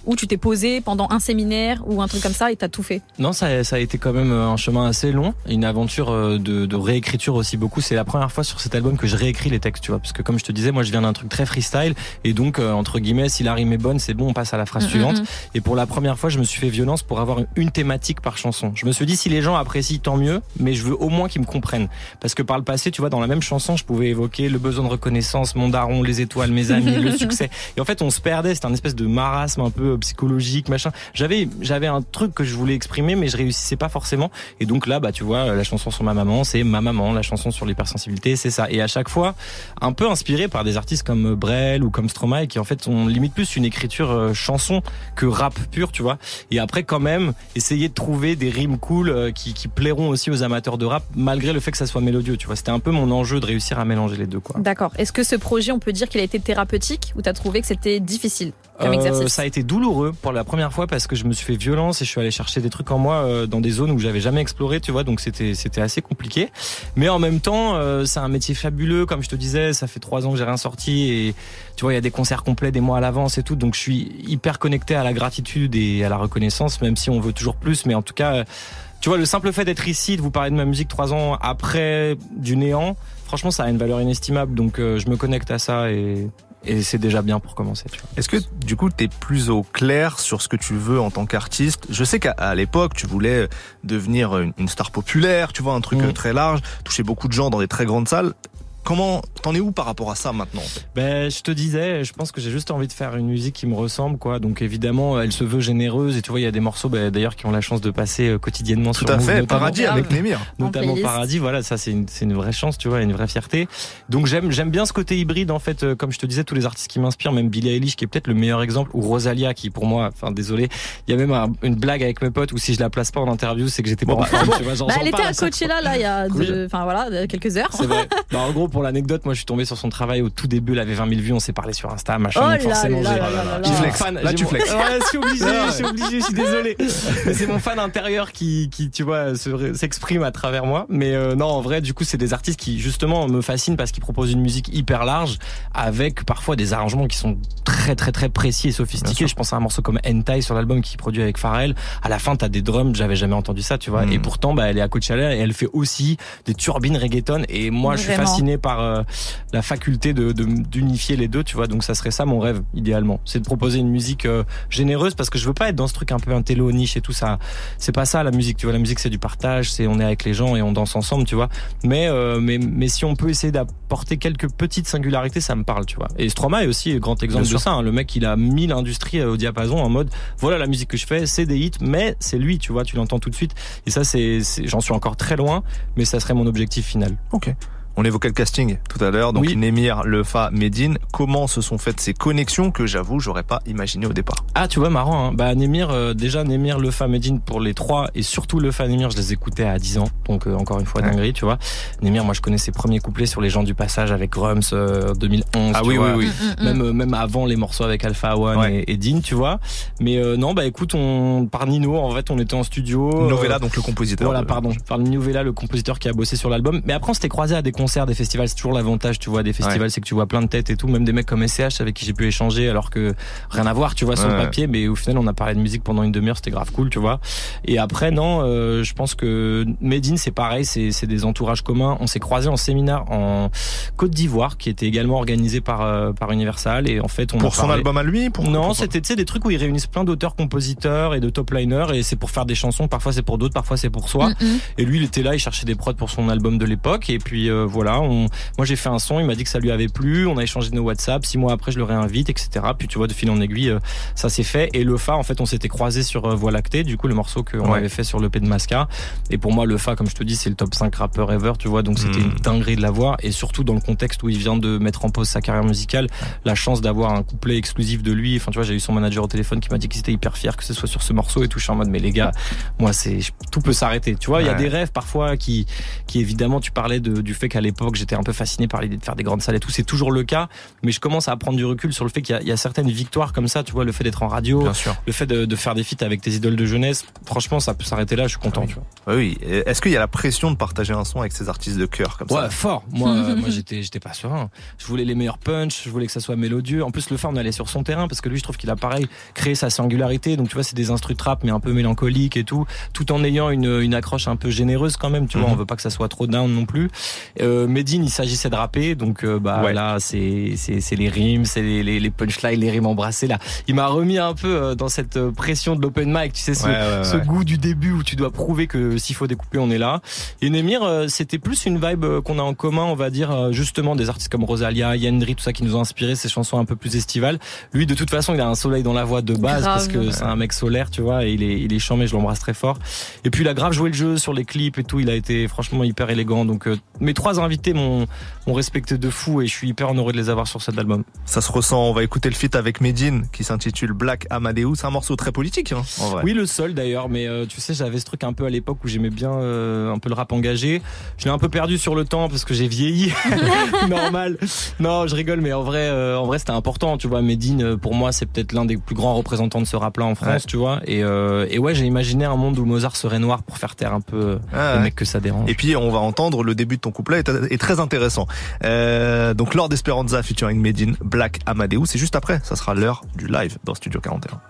Ou tu t'es posé pendant un séminaire ou un truc comme ça et t'as tout fait Non, ça, ça a été quand même euh, un chemin assez long, une aventure euh, de, de réécriture aussi beaucoup. C'est la première fois sur cet album que je réécris les textes, tu vois, parce que comme je te disais, moi je viens d'un truc très freestyle et donc euh, entre guillemets, si la rime est bonne, c'est bon, on passe à la phrase Mm, suivante. mm, mm. Et pour la première fois, je me suis fait violence pour avoir une- une thématique par chanson. Je me suis dit si les gens apprécient, tant mieux, mais je veux au moins qu'ils me comprennent, parce que par le passé, tu vois, dans la même chanson, je pouvais évoquer le besoin de reconnaissance, mon daron, les étoiles, mes amis, le <laughs> succès. Et en fait, on se perdait. C'était un espèce de marasme un peu psychologique, machin. J'avais, j'avais un truc que je voulais exprimer, mais je réussissais pas forcément. Et donc là, bah, tu vois, la chanson sur ma maman, c'est ma maman. La chanson sur l'hypersensibilité, c'est ça. Et à chaque fois, un peu inspiré par des artistes comme Brel ou comme Stromae, qui en fait ont limite plus une écriture euh, chanson que rap pur, tu vois. Et après, quand même, essayer de trouver des rimes cool euh, qui, qui plairont aussi aux amateurs de rap, malgré le fait que ça soit mélodieux, tu vois. C'était un peu mon enjeu de réussir à mélanger les deux, quoi. D'accord. Est-ce que ce projet, on peut dire qu'il a été thérapeutique ou t'as trouvé que c'était difficile? Euh, ça a été douloureux pour la première fois parce que je me suis fait violence et je suis allé chercher des trucs en moi euh, dans des zones où j'avais jamais exploré, tu vois. Donc c'était c'était assez compliqué. Mais en même temps, euh, c'est un métier fabuleux, comme je te disais. Ça fait trois ans que j'ai rien sorti et tu vois, il y a des concerts complets des mois à l'avance et tout. Donc je suis hyper connecté à la gratitude et à la reconnaissance, même si on veut toujours plus. Mais en tout cas. euh, tu vois, le simple fait d'être ici, de vous parler de ma musique trois ans après du néant, franchement, ça a une valeur inestimable. Donc, euh, je me connecte à ça et, et c'est déjà bien pour commencer. Tu vois. Est-ce que du coup t'es plus au clair sur ce que tu veux en tant qu'artiste? Je sais qu'à l'époque tu voulais devenir une, une star populaire, tu vois un truc Mm. très large, toucher beaucoup de gens dans des très grandes salles. Comment t'en es où par rapport à ça maintenant en Ben, je te disais, je pense que j'ai juste envie de faire une musique qui me ressemble, quoi. Donc évidemment, elle se veut généreuse et tu vois, il y a des morceaux, ben, d'ailleurs, qui ont la chance de passer euh, quotidiennement Tout sur à Move, fait. Paradis avec Némir. notamment. Paradis. Voilà, ça c'est une, c'est une vraie chance, tu vois, une vraie fierté. Donc j'aime j'aime bien ce côté hybride en fait, euh, comme je te disais, tous les artistes qui m'inspirent, même Billie Eilish qui est peut-être le meilleur exemple, ou Rosalia qui pour moi, enfin désolé, il y a même un- une blague avec mes potes où si je la place pas en interview, c'est que j'étais pas en forme, tu vois, genre, Bah, j'en Elle était à. Coachella là il y a enfin voilà euh, quelques heures. C'est vrai. Bah, en gros, pour l'anecdote, moi, je suis tombé sur son travail au tout début. Elle avait 20 000 vues. On s'est parlé sur Insta, machin. Oh donc forcément, là j'ai- là là flex. fan- Là, tu mon- flex. Ouais, je suis obligé. Je suis obligé. Je suis désolé. <laughs> Mais c'est mon fan intérieur qui, qui, tu vois, se- s'exprime à travers moi. Mais euh, non, en vrai, du coup, c'est des artistes qui justement me fascinent parce qu'ils proposent une musique hyper large avec parfois des arrangements qui sont très, très, très précis et sophistiqués. Je pense à un morceau comme Hentai sur l'album qui produit avec Pharrell. À la fin, t'as des drums. J'avais jamais entendu ça, tu vois. Mm. Et pourtant, bah, elle est à Coachella et elle fait aussi des turbines reggaeton. Et moi, je suis fasciné par euh, la faculté de de- d'unifier les deux, tu vois. Donc ça serait ça mon rêve idéalement, c'est de proposer une musique euh, généreuse parce que je veux pas être dans ce truc un peu intello niche et tout ça. C'est pas ça la musique, tu vois. La musique c'est du partage, c'est on est avec les gens et on danse ensemble, tu vois. Mais euh, mais mais si on peut essayer d'apporter quelques petites singularités, ça me parle, tu vois. Et Stromae est aussi un grand exemple de ça. hein. Le mec il a mis l'industrie euh, au diapason en mode voilà la musique que je fais, c'est des hits, mais c'est lui, tu vois. Tu l'entends tout de suite. Et ça c'est- j'en suis encore très loin, mais ça serait mon objectif final. Ok. On évoquait le casting tout à l'heure, donc Oui. Némir, Lefa, Medine. Comment se sont faites ces connexions que j'avoue j'aurais pas imaginé au départ? Ah, tu vois, marrant. Hein. Bah, Nemir, euh, déjà, Nemir, Lefa, Medine pour les trois, et surtout Lefa, Nemir, je les écoutais à 10 ans. Donc, euh, encore une fois, Ouais. dinguerie, tu vois. Nemir, moi, je connais ses premiers couplets sur Les gens du passage avec Rums, euh, 2011. Ah oui, vois. oui, oui. Mm, mm, Même, euh, même avant les morceaux avec Alpha One Ouais. et, et Dean, tu vois. Mais euh, non, bah écoute, on par Nino, en fait, on était en studio. euh, Novella, donc le compositeur. voilà, de- pardon. Par Nino Vella, le compositeur qui a bossé sur l'album. Mais après, on s'était croisé à des concerts, des festivals, c'est toujours l'avantage, tu vois, des festivals, c'est que tu vois plein de têtes et tout, même des mecs comme SCH avec qui j'ai pu échanger, alors que rien à voir, tu vois, sur le Ouais. papier, mais au final, on a parlé de musique pendant une demi-heure, c'était grave cool, tu vois. Et après, non, euh, je pense que Medine, c'est pareil, c'est c'est des entourages communs. On s'est croisés en séminaire en Côte d'Ivoire, qui était également organisé par euh, par Universal, et en fait, on Pour a son parlé- album à lui pour, non, pour- c'était tu sais des trucs où ils réunissent plein d'auteurs, compositeurs et de top liners et c'est pour faire des chansons. Parfois c'est pour d'autres, parfois c'est pour soi. Mhm. Et lui, il était là, il cherchait des prods pour son album de l'époque. Et puis euh, voilà, on... moi j'ai fait un son, il m'a dit que ça lui avait plu. On a échangé nos WhatsApp. Six mois après, je le réinvite, etc. Puis tu vois, de fil en aiguille, euh, ça s'est fait. Et le Fa, en fait, on s'était croisé sur euh, Voie lactée, du coup le morceau qu'on Ouais. avait fait sur le P de Masca. Et pour moi, le Fa, comme je te dis, c'est le top 5 rappeur ever, tu vois. Donc c'était Mhm. une dinguerie de l'avoir. Et surtout dans le contexte où il vient de mettre en pause sa carrière musicale, la chance d'avoir un couplet exclusif de lui. Enfin, tu vois, j'ai eu son manager au téléphone qui m'a dit qu'il était hyper fier que ce soit sur ce morceau et tout. Je suis en mode, mais les gars, moi, c'est, tout peut s'arrêter. Tu vois, il y a des rêves parfois qui, qui évidemment, tu parlais de, du fait qu'à l'époque, j'étais un peu fasciné par l'idée de faire des grandes salles et tout. C'est toujours le cas. Mais je commence à prendre du recul sur le fait qu'il y a, il y a certaines victoires comme ça. Tu vois, le fait d'être en radio, Bien sûr. le fait de, de faire des feats avec tes idoles de jeunesse. Franchement, ça peut s'arrêter là. Je suis content, Oui. tu vois. Oui, oui. Est-ce qu'il y a la pression de partager un son avec ces artistes de cœur comme Ouais, ça fort. Moi, <laughs> euh, moi j'étais, j'étais pas serein. Je voulais les meilleurs punchs, je voulais que ça soit mélodieux. En plus, le phare, on allait sur son terrain parce que lui, je trouve qu'il a pareil créé sa singularité. Donc, tu vois, c'est des instrus trap, mais un peu mélancoliques et tout, tout en ayant une, une accroche un peu généreuse quand même. Tu vois, Mhm. on veut pas que ça soit trop down non plus. Euh, Medine, il s'agissait de rapper, donc euh, bah Ouais. là, c'est, c'est, c'est les rimes, c'est les, les, les punchlines, les rimes embrassées là. Il m'a remis un peu euh, dans cette euh, pression de l'open mic, tu sais, ce, Ouais, ouais, ce goût du début où tu dois prouver que s'il faut découper, on est là. Et Nemir, euh, c'était plus une vibe euh, qu'on a en commun, on va dire, euh, justement, des artistes comme Rosalia, Yandri, tout ça qui nous ont inspiré ces chansons un peu plus estivales. Lui, de toute façon, il a un soleil dans la voix de base Grave. parce que c'est un mec solaire, tu vois, et il est, il est charmé, je l'embrasse très fort. Et puis, il a grave joué le jeu sur les clips et tout, il a été franchement hyper élégant. Donc, euh, mes trois invités m'ont respecté de fou et je suis hyper honoré de les avoir sur cet album. Ça se ressent. On va écouter le feat avec Medine qui s'intitule Black Amadeus. C'est un morceau très politique, hein, en vrai. Oui, le seul d'ailleurs, mais euh, tu sais, j'avais ce truc un peu à l'époque où j'aimais bien euh, un peu le rap engagé. Je l'ai un peu perdu sur le temps parce que j'ai vieilli. <laughs> Normal. Non, je rigole, mais en vrai, euh, en vrai, c'était important. Tu vois, Medine, pour moi, c'est peut-être l'un des plus grands représentants de ce rap-là en France, Ouais. tu vois. Et, euh, et ouais, j'ai imaginé un monde où Mozart serait noir pour faire taire un peu Ah, les ouais. mecs que ça dérange. Et puis on va entendre le début de ton couplet est, est très intéressant. Euh, donc Lord Esperanza featuring Medine, Black Amadeus. C'est juste après, ça sera l'heure du live dans Studio 41.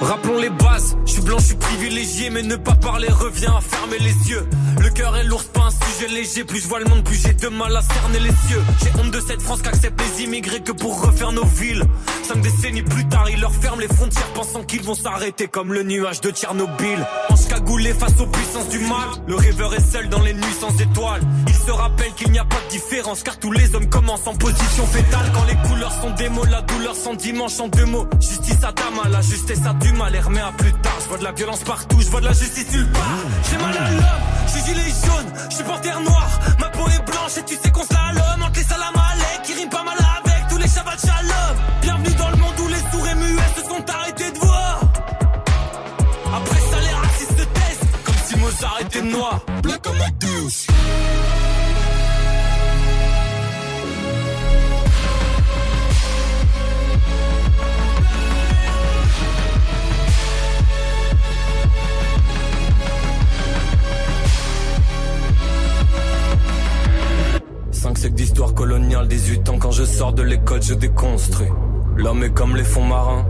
Rappelons les bases, je suis blanc, je suis privilégié, mais ne pas parler revient à fermer les yeux. Le cœur est lourd, pas un sujet léger, plus je vois le monde, plus j'ai de mal à cerner les cieux. J'ai honte de cette France qu'accepte les immigrés que pour refaire nos villes. Cinq décennies plus tard, ils leur ferment les frontières, pensant qu'ils vont s'arrêter comme le nuage de Tchernobyl. Ange cagoulé face aux puissances du mal, le rêveur est seul dans les nuits sans étoiles. Il se rappelle qu'il n'y a pas de différence, car tous les hommes commencent en position fétale. Quand les couleurs sont des mots, la douleur sans dimanche en deux mots. Justice à ta la justesse a du mal, remet à plus tard. Je vois de la violence partout, je vois de la justice nulle part. J'ai mal à l'homme, je suis gilet jaune, je suis panthère noire. Ma peau est blanche et tu sais qu'on slalom entre les salam alek qui riment pas mal avec tous les Shabbat shalom. Bienvenue dans le monde où les sourds et muets se sont arrêtés de voir. Après ça, les racistes se taisent, comme si Mozart était noir. Black Amadeus. Cinq siècles d'histoire coloniale, 18 ans quand je sors de l'école, je déconstruis. L'homme est comme les fonds marins,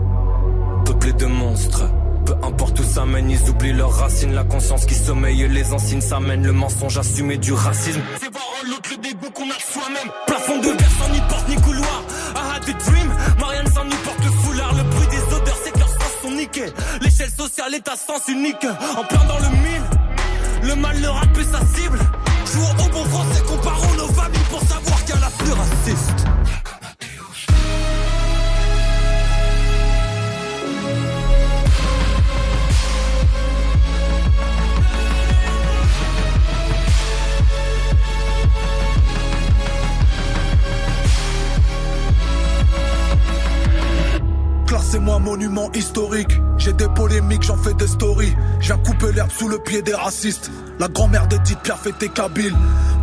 peuplé de monstres. Peu importe où ça mène, ils oublient leurs racines. La conscience qui sommeille les ensignes, ça mène le mensonge assumé du racisme. C'est voir en l'autre le dégoût qu'on a de soi-même. Plafond de verre sans ni porte ni couloir. I had a dream, Marianne sans ni porte le foulard. Le bruit des odeurs, c'est que leurs sens sont niqués. L'échelle sociale est à sens unique. En plein dans le mille, le mal le rap est sa cible. Joue au bon français, pour savoir qui a plus raciste. Classez-moi monument historique. J'ai des polémiques, j'en fais des stories. J'ai coupé l'herbe sous le pied des racistes. La grand-mère d'Edith Piaf était kabyle.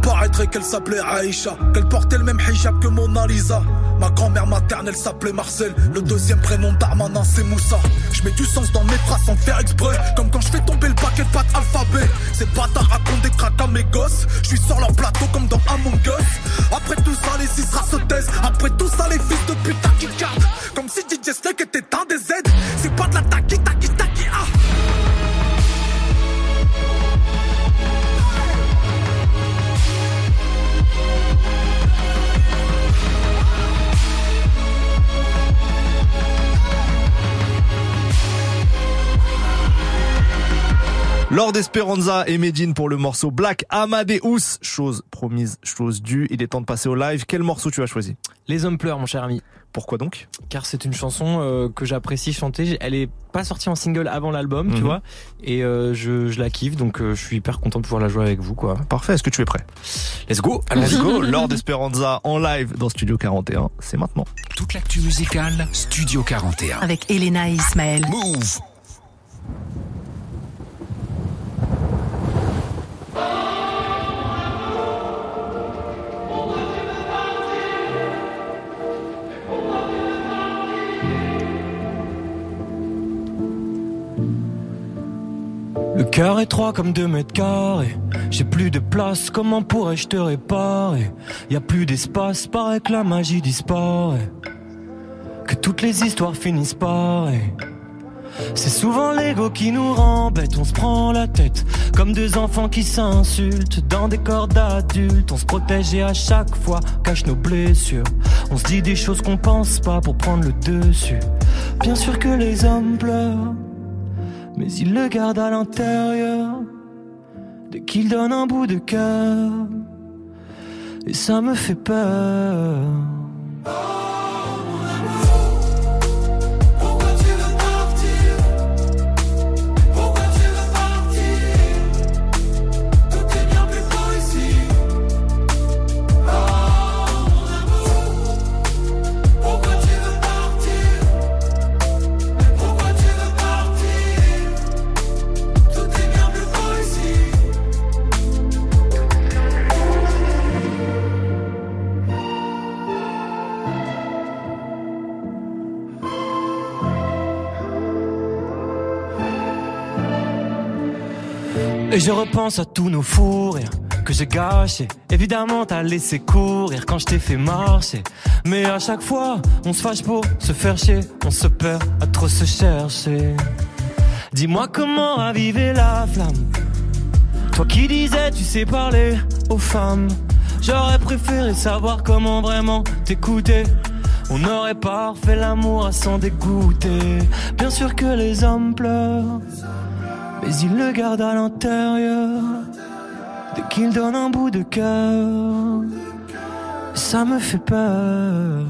Paraîtrait qu'elle s'appelait Aïcha, qu'elle portait le même hijab que Mona Lisa. Ma grand-mère maternelle s'appelait Marcel, le deuxième prénom d'Armanin c'est Moussa. Je mets du sens dans mes phrases sans faire exprès, comme quand je fais tomber le paquet de pâtes alphabet. Ces bâtards racontent des cracks à mes gosses, je suis sur leur plateau comme dans Among Us. Après tout ça, les six se taisent, après tout ça, les fils de putain qui gardent. Comme si DJ Snake était un des Z, c'est pas de la taki Lord Esperanza et Medine pour le morceau Black Amadeus. Chose promise, chose due. Il est temps de passer au live. Quel morceau tu as choisi Les hommes pleurent, mon cher ami. Pourquoi donc Car c'est une chanson euh, que j'apprécie chanter. Elle est pas sortie en single avant l'album, tu Mhm. vois. Et euh, je, je la kiffe, donc euh, je suis hyper content de pouvoir la jouer avec vous, quoi. Parfait, est-ce que tu es prêt Let's go Let's go <laughs> Lord Esperanza en live dans Studio 41. C'est maintenant. Toute l'actu musicale, Studio 41. Avec Elena et Ismaël. Move cœur étroit comme deux mètres carrés. J'ai plus de place, comment pourrais-je te réparer? Y a plus d'espace, paraît que la magie disparaît. Que toutes les histoires finissent pareil. C'est souvent l'ego qui nous rend bêtes, on se prend la tête comme deux enfants qui s'insultent dans des corps d'adultes. On se protège et à chaque fois cache nos blessures. On se dit des choses qu'on pense pas pour prendre le dessus. Bien sûr que les hommes pleurent, mais ils le gardent à l'intérieur. Dès qu'ils donnent un bout de cœur, et ça me fait peur. Et je repense à tous nos fous rires que j'ai gâchés. Évidemment, t'as laissé courir quand je t'ai fait marcher. Mais à chaque fois, on se fâche pour se faire chier. On se perd à trop se chercher. Dis-moi comment raviver la flamme. Toi qui disais, tu sais parler aux femmes. J'aurais préféré savoir comment vraiment t'écouter. On n'aurait pas refait l'amour à s'en dégoûter. Bien sûr que les hommes pleurent, mais ils le gardent à l'intérieur. Dès qu'ils donnent un bout de cœur, ça me fait peur.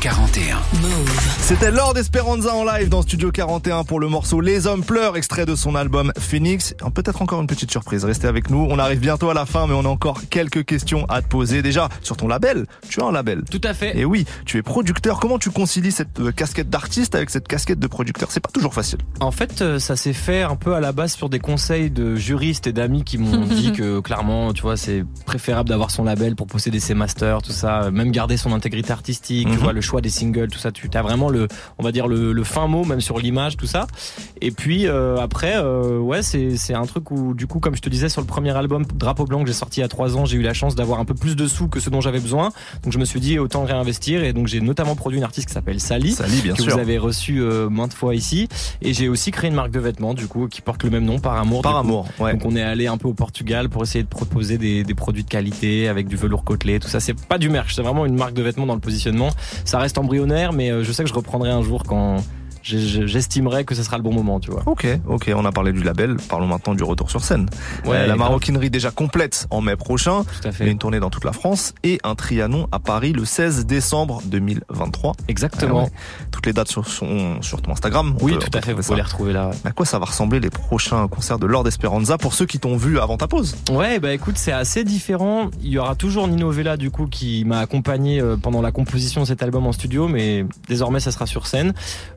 41. Move. C'était Lord Esperanza en live dans Studio 41 pour le morceau Les Hommes pleurent, extrait de son album Phoenix. Peut-être encore une petite surprise, restez avec nous. On arrive bientôt à la fin, mais on a encore quelques questions à te poser. Déjà, sur ton label, tu as un label. Tout à fait. Et oui, tu es producteur. Comment tu concilies cette euh, casquette d'artiste avec cette casquette de producteur? C'est pas toujours facile. En fait, euh, ça s'est fait un peu à la base sur des conseils de juristes et d'amis qui m'ont <laughs> dit que clairement, tu vois, c'est préférable d'avoir son label pour posséder ses masters, tout ça, euh, même garder son intégrité artistique, tu Mhm. vois, le choix des singles, tout ça, tu as vraiment le, on va dire le, le fin mot, même sur l'image, tout ça. Et puis euh, après, euh, ouais, c'est c'est un truc où du coup, comme je te disais sur le premier album Drapeau blanc que j'ai sorti il y a trois ans, j'ai eu la chance d'avoir un peu plus de sous que ce dont j'avais besoin. Donc je me suis dit autant réinvestir et donc j'ai notamment produit une artiste qui s'appelle Sally, Sally, bien que sûr. vous avez reçu euh, maintes fois ici. Et j'ai aussi créé une marque de vêtements du coup qui porte le même nom, Par Amour. Par. Amour, ouais. Donc on est allé un peu au Portugal pour essayer de proposer des, des produits de qualité avec du velours côtelé, tout ça. C'est pas du merch, c'est vraiment une marque de vêtements dans le positionnement. Ça reste embryonnaire, mais euh, je sais que je reprendrai un jour quand j'ai- j'ai- j'estimerai que ce sera le bon moment, tu vois. Ok, ok, on a parlé du label, parlons maintenant du retour sur scène. Ouais, Euh, la maroquinerie déjà complète en mai prochain, Tout à fait. A une tournée dans toute la France et un Trianon à Paris le 16 décembre 2023. Exactement. Ah ouais. Toutes les dates sur, sont sur ton Instagram. On Oui, peut- tout à fait, vous pouvez les retrouver là. À quoi ça va ressembler les prochains concerts de Lord Esperanza pour ceux qui t'ont vu avant ta pause? Ouais, bah écoute, c'est assez différent. Il y aura toujours Nino Vella du coup qui m'a accompagné euh, pendant la composition de cet album en studio, mais désormais ça sera sur scène.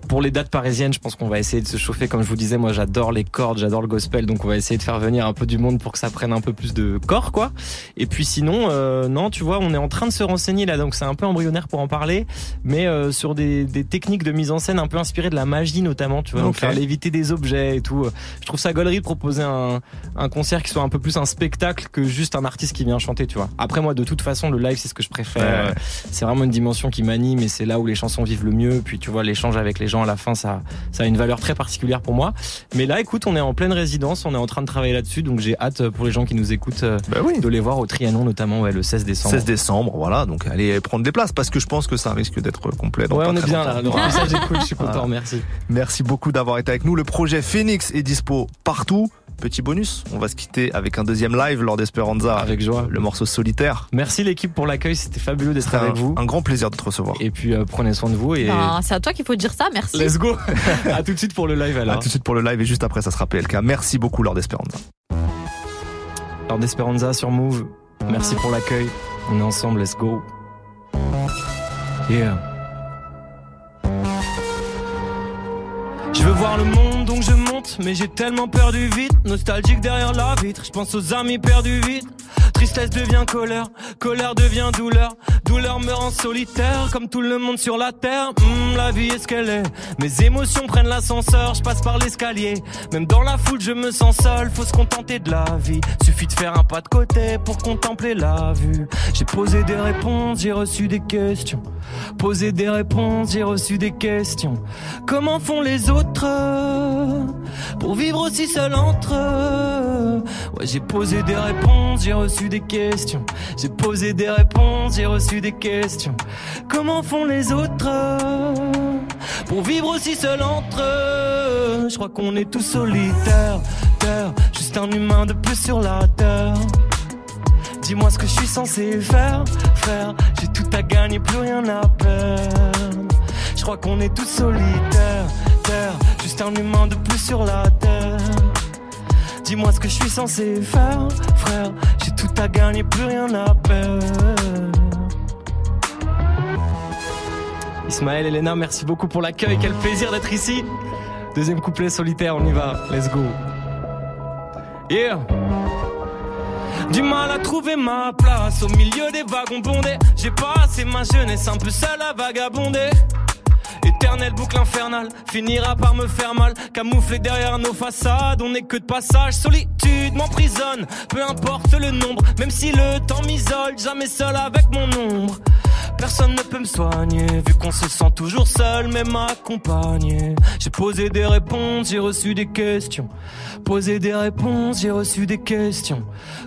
Pour les dates parisiennes, je pense qu'on va essayer de se chauffer. Comme je vous disais, moi j'adore les cordes, j'adore le gospel, donc on va essayer de faire venir un peu du monde pour que ça prenne un peu plus de corps, quoi. Et puis sinon, euh, non, tu vois, on est en train de se renseigner là, donc c'est un peu embryonnaire pour en parler, mais euh, sur des, des techniques de mise en scène un peu inspirées de la magie notamment, tu vois, donc faire léviter des objets et tout. Je trouve ça gaulerie de proposer un, un concert qui soit un peu plus un spectacle que juste un artiste qui vient chanter, tu vois. Après moi, de toute façon, le live c'est ce que je préfère. Ouais. Euh, C'est vraiment une dimension qui m'anime et c'est là où les chansons vivent le mieux. Puis tu vois, l'échange avec les gens à la ça, ça a une valeur très particulière pour moi. Mais là, écoute, on est en pleine résidence, on est en train de travailler là-dessus, donc j'ai hâte euh, pour les gens qui nous écoutent Bah oui. de les voir au Trianon notamment, ouais, le 16 décembre. 16 décembre, voilà, donc allez prendre des places parce que je pense que ça risque d'être complet. dans Ouais, on est bien longtemps. là. Donc, ça, <laughs> j'écoute, je suis content, merci. Merci beaucoup d'avoir été avec nous. Le projet Phoenix est dispo partout. Petit bonus, on va se quitter avec un deuxième live Lord Esperanza. Avec joie. Le morceau solitaire. Merci l'équipe pour l'accueil, c'était fabuleux d'être avec un, vous. un grand plaisir de te recevoir. Et puis euh, prenez soin de vous et c'est à toi qu'il faut dire ça, merci. let's go. <laughs> à tout de suite pour le live À alors. tout de suite pour le live et juste après ça sera PLK. Merci beaucoup Lord Esperanza. Lord Esperanza sur Move. Merci pour l'accueil. On est ensemble, let's go. Yeah. Je veux voir le monde donc je monte, mais j'ai tellement perdu vite. Nostalgique derrière la vitre, je pense aux amis perdus vite. Tristesse devient colère, colère devient douleur. Douleur me rend solitaire, comme tout le monde sur la terre. Hmm, la vie est ce qu'elle est. Mes émotions prennent l'ascenseur, je passe par l'escalier. Même dans la foule, je me sens seul, faut se contenter de la vie. Suffit de faire un pas de côté pour contempler la vue. J'ai posé des réponses, j'ai reçu des questions. Posé des réponses, j'ai reçu des questions. Comment font les autres pour vivre aussi seul entre eux Ouais, j'ai posé des réponses, j'ai reçu des questions. J'ai posé des réponses, j'ai reçu des questions. Comment font les autres pour vivre aussi seul entre eux? Je crois qu'on est tous solitaires, juste un humain de plus sur la terre. Dis-moi ce que je suis censé faire, frère. J'ai tout à gagner, plus rien à perdre. Je crois qu'on est tous solitaires, juste un humain de plus sur la terre. Dis-moi ce que je suis censé faire, frère. J'ai tout à gagner, plus rien à perdre. Ismaël, Elena, merci beaucoup pour l'accueil. Quel plaisir d'être ici. Deuxième couplet solitaire, on y va. Let's go. Yeah. Du mal à trouver ma place au milieu des wagons bondés. J'ai passé ma jeunesse un peu seul à vagabonder. Boucle infernale finira par me faire mal. Camouflé derrière nos façades, on n'est que de passage. Solitude m'emprisonne, peu importe le nombre. Même si le temps m'isole, jamais seul avec mon ombre. Personne ne peut me soigner, vu qu'on se sent toujours seul, même accompagné. J'ai posé des réponses, j'ai reçu des questions. Posé des réponses, j'ai reçu des questions.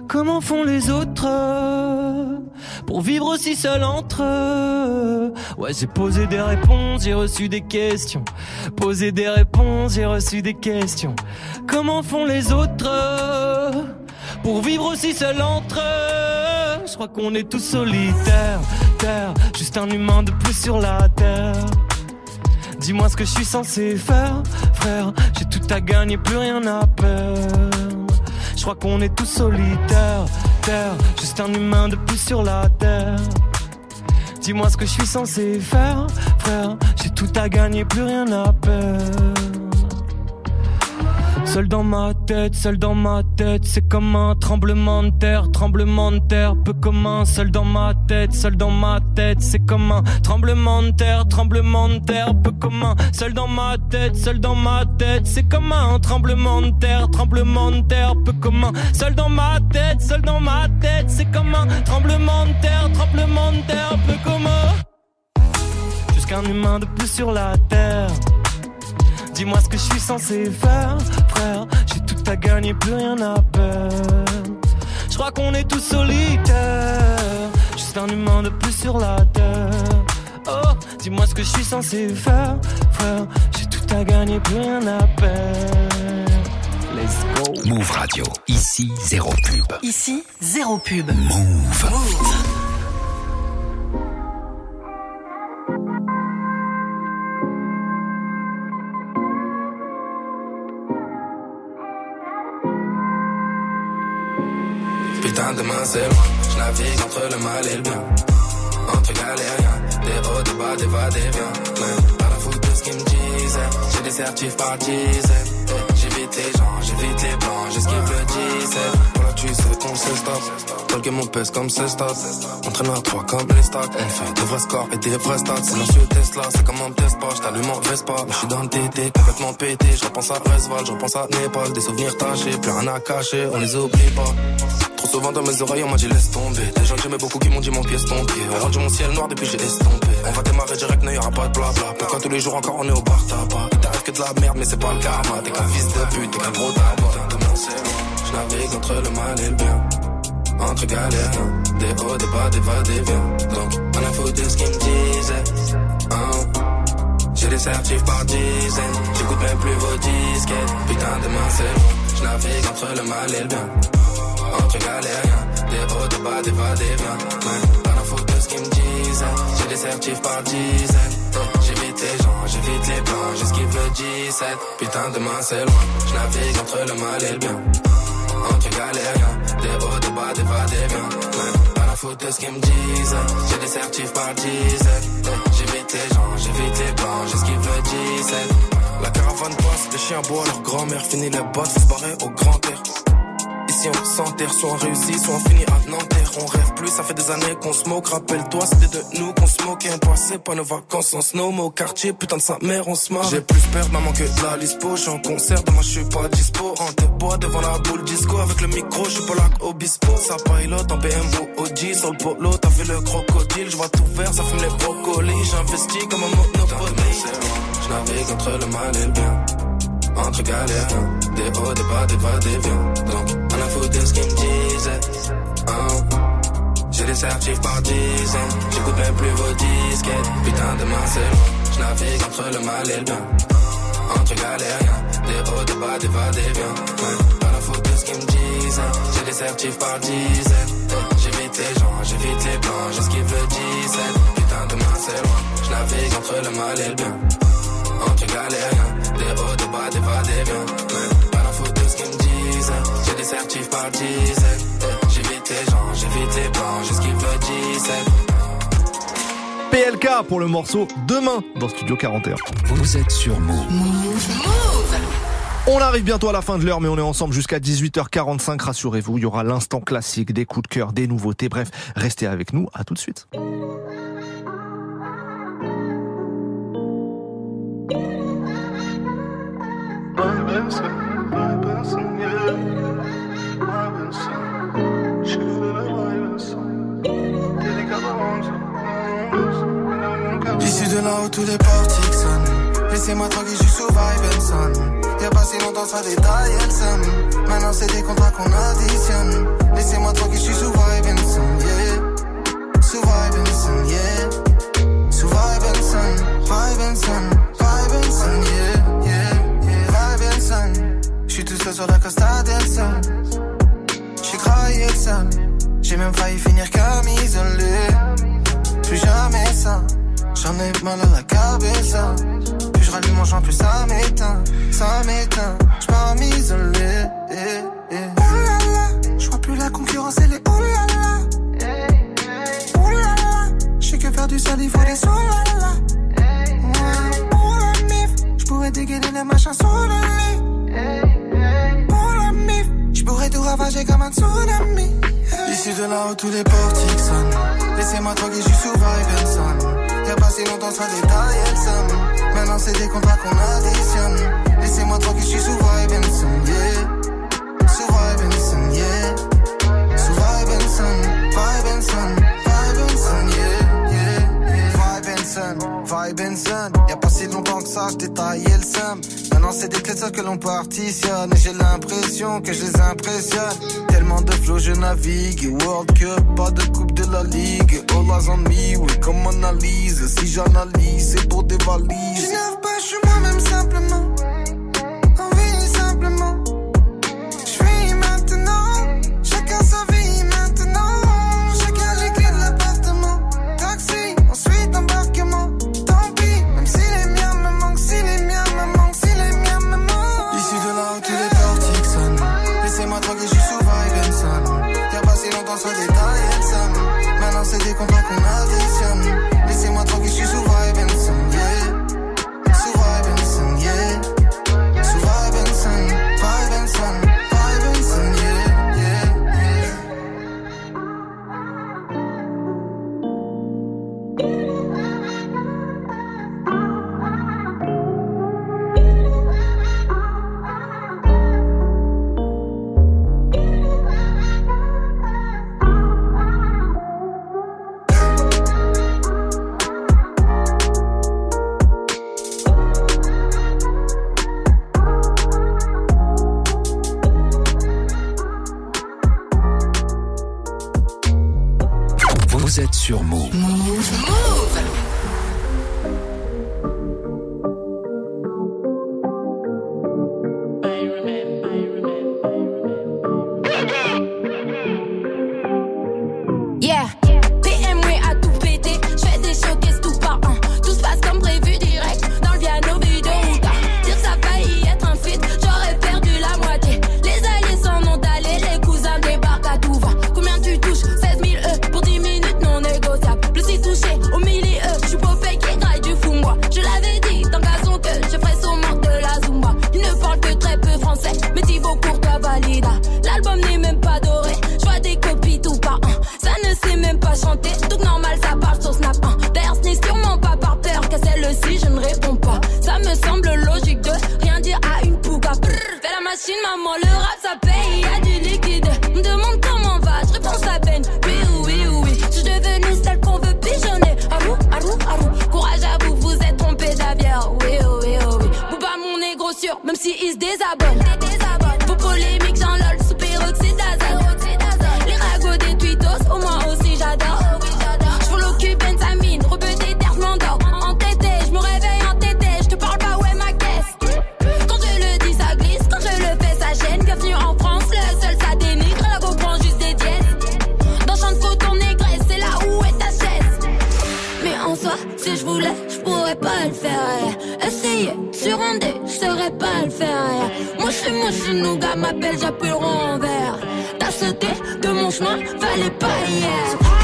Comment font les autres pour vivre aussi seul entre eux? Ouais, j'ai posé des réponses, j'ai reçu des questions. Posé des réponses, j'ai reçu des questions. Comment font les autres pour vivre aussi seul entre eux je crois qu'on est tous solitaires. Terre, juste un humain de plus sur la terre. Dis-moi ce que je suis censé faire, frère. J'ai tout à gagner, plus rien à perdre. Je crois qu'on est tous solitaires. Terre, juste un humain de plus sur la terre. Dis-moi ce que je suis censé faire, frère. J'ai tout à gagner, plus rien à perdre. Seul dans ma tête, seul dans ma tête, c'est comme un tremblement de terre, tremblement de terre, peu commun. Seul dans ma tête, seul dans ma tête, c'est comme un tremblement de terre, tremblement de terre, peu commun. Seul dans ma tête, seul dans ma tête, c'est comme un tremblement de terre, tremblement de terre, peu commun. Seul dans ma tête, seul dans ma tête, c'est comme un tremblement de terre, tremblement de terre, peu commun. Jusqu'un humain de plus sur la terre. Dis-moi ce que je suis censé faire, frère. J'ai tout à gagner, plus rien à perdre. Je crois qu'on est tous solitaires. Juste un humain de plus sur la terre. Oh, dis-moi ce que je suis censé faire, frère. J'ai tout à gagner, plus rien à perdre. Let's go. Move Radio. Ici, zéro pub. Ici, zéro pub. Move. Putain, demain c'est loin. Je navigue entre le mal et le bien. Entre galériens, des hauts, des bas, des va, des viens. Pas la foutre de ce qu'ils me disent. J'ai des certifs par dizaines. J'évite les gens, j'évite les blancs, j'esquive le 17. Voilà, tu sais qu'on se stop. Dans le on comme c'est stop. Entraîne à 3 comme les stocks. On fait des vrais scores et des vrais stats. Silencieux Tesla, c'est comme un test pas. J't'allume en Vespa. Je suis dans le TT, complètement pété. Je repense à Resval, je repense à Népal. Des souvenirs tachés, plus rien à cacher, on les oublie pas. Trop souvent dans mes oreilles, on m'a dit laisse tomber. Des gens que j'aimais beaucoup qui m'ont dit mon pied est tombé. On rendu mon ciel noir depuis j'ai estompé. On va démarrer direct, n'y aura pas de blabla. Pourquoi tous les jours encore on est au bar tabac? Il t'arrive que de la merde, mais c'est pas le karma. T'es qu'un fils de pute, t'es qu'un gros loin? Je navigue entre le mal et le bien. Entre galères, des hauts, des bas, des va, des viens. Donc, on a foutu ce qu'ils me disaient. Hein? J'ai des certifs par dizaines. J'écoute même plus vos disquettes. Putain, demain c'est loin. Je navigue entre le mal et le bien. Entre galériens, des hauts, des bas, des va, des viens. Ouais, la faute de ce qu'ils me disent. J'ai des certifs par dizaines. J'évite les gens, j'évite les blancs, j'esquive le 17. Putain, demain c'est loin. Je navigue entre le mal et le bien. Entre galériens, des hauts, des bas, des va, des viens. Ouais, pas la faute de ce qu'ils me disent. J'ai des certifs par dizaines. J'évite les gens, j'évite les blancs, j'esquive le 17. La caravane passe, les chiens boivent, leur grand-mère finit les bottes, faut au grand air. Ici on s'enterre, soit on réussit, soit on finit à Nanterre. On rêve plus, ça fait des années qu'on se moque. Rappelle-toi, c'était de nous qu'on se moquait. On passait pas nos vacances en snow, mais au quartier, putain de sa mère, on se marre. J'ai plus peur maman que de la lispo. J'suis en concert, demain je suis pas dispo. En bois devant la boule disco. Avec le micro, je suis pas là obispo. Ça pilote en BMW OG sur le polo. T'as vu le crocodile, je vois tout vert, ça fume les brocolis. J'investis comme un monopoly. Je navigue entre le mal et le bien entre galères, des hauts, des bas, des va, des viens. De ce qu'ils me disaient. Hein. J'ai des certifs par dizaines, j'écoute même plus vos disquettes. Putain, demain c'est loin, je navigue entre le mal et le bien. Entre galériens, des hauts, des bas, des va, des viens. Pas la faute de ce qu'ils me disent. J'ai des certifs par dizaines. J'évite les gens, j'évite les blancs, j'esquive le 17. Putain, demain c'est loin, je navigue entre le mal et le bien. Entre galériens, des hauts, des bas, des va, des viens. Ouais, certifs par dizaines. Ouais, J'évite les gens, j'évite les blancs, j'esquive le 17. PLK pour le morceau Demain dans Studio 41. Vous êtes sur Move. On arrive bientôt à la fin de l'heure, mais on est ensemble jusqu'à 18h45. Rassurez-vous, il y aura l'instant classique, des coups de cœur, des nouveautés. Bref, restez avec nous. À tout de suite. Issu de là où tous les portiques sonnent. Laissez-moi tranquille, je suis sous vibe. Y'a pas si longtemps, ça détaille and son. Maintenant, c'est des contrats qu'on additionne. Laissez-moi tranquille, je suis sous vibe and son, yeah. Sous vibe and son, yeah. Sous vibe and son, vibe and j'ai même failli finir camisolé. Plus jamais ça. J'en ai mal à la cabeza. Plus je rallume mon champ, plus ça m'éteint. Ça m'éteint. Je pars m'isoler. Eh, oh Je vois plus la concurrence, elle est oh, oh là Je sais que faire du sale, il faut des oh sous Pour la mif, je pourrais dégainer les machins sous le lit pourrais tout ravager comme un tsunami. Ici de là où tous les portiques sonnent. Laissez-moi tranquille, je survive and son. Y'a pas si longtemps, ça détaille, elle. Maintenant, c'est des contrats qu'on additionne. Laissez-moi que l'on partitionne. Et j'ai l'impression que je les impressionne. Tellement de flots, je navigue. World Cup, pas de coupe de la ligue. All eyes on me, oui, comme analyse. Si j'analyse, c'est pour des valises. pourrais pas le faire. Eh. Essayer, surrender, je saurais pas le faire. Eh. Moi je suis moi je nous gars m'appelle, j'appuie le rond en vert. T'as sauté de mon chemin, fallait pas hier.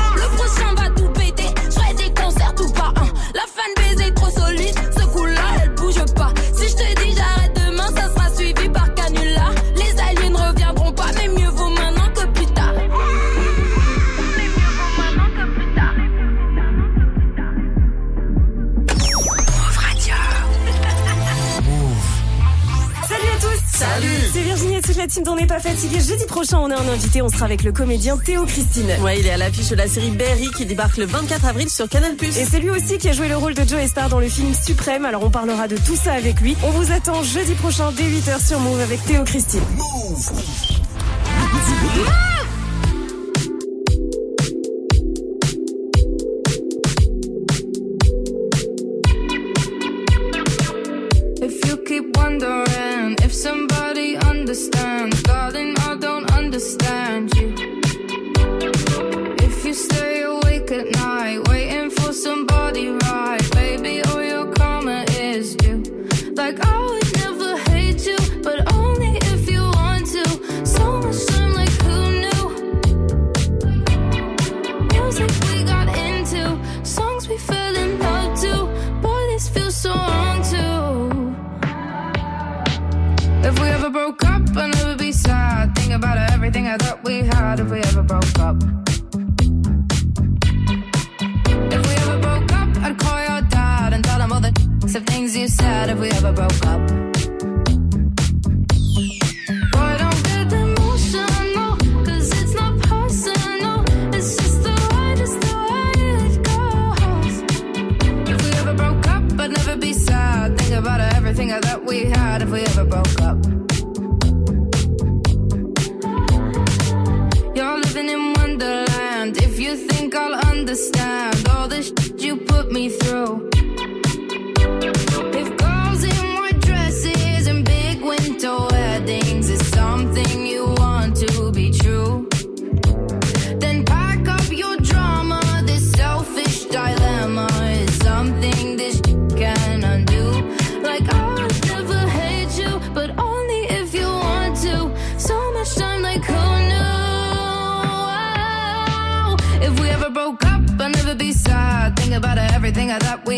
la team n'est pas fatigué. Jeudi prochain, on a un invité. On sera avec le comédien Théo Christine. Ouais, il est à l'affiche de la série Berry qui débarque le 24 avril sur Canal+. Et c'est lui aussi qui a joué le rôle de Joe Star dans le film Suprême. Alors on parlera de tout ça avec lui. On vous attend jeudi prochain dès 8h sur Move avec Théo Christine. Move. Sol. I thought we had if we ever broke up. Through.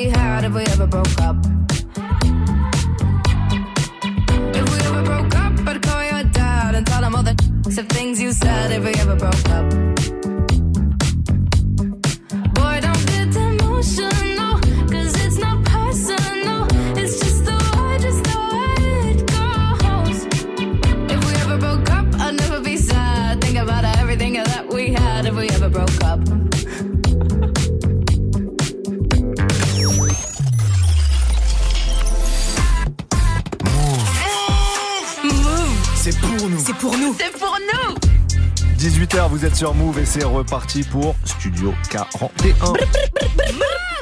I thought we had. If we ever broke up. 18h, vous êtes sur Move et c'est reparti pour Studio 41.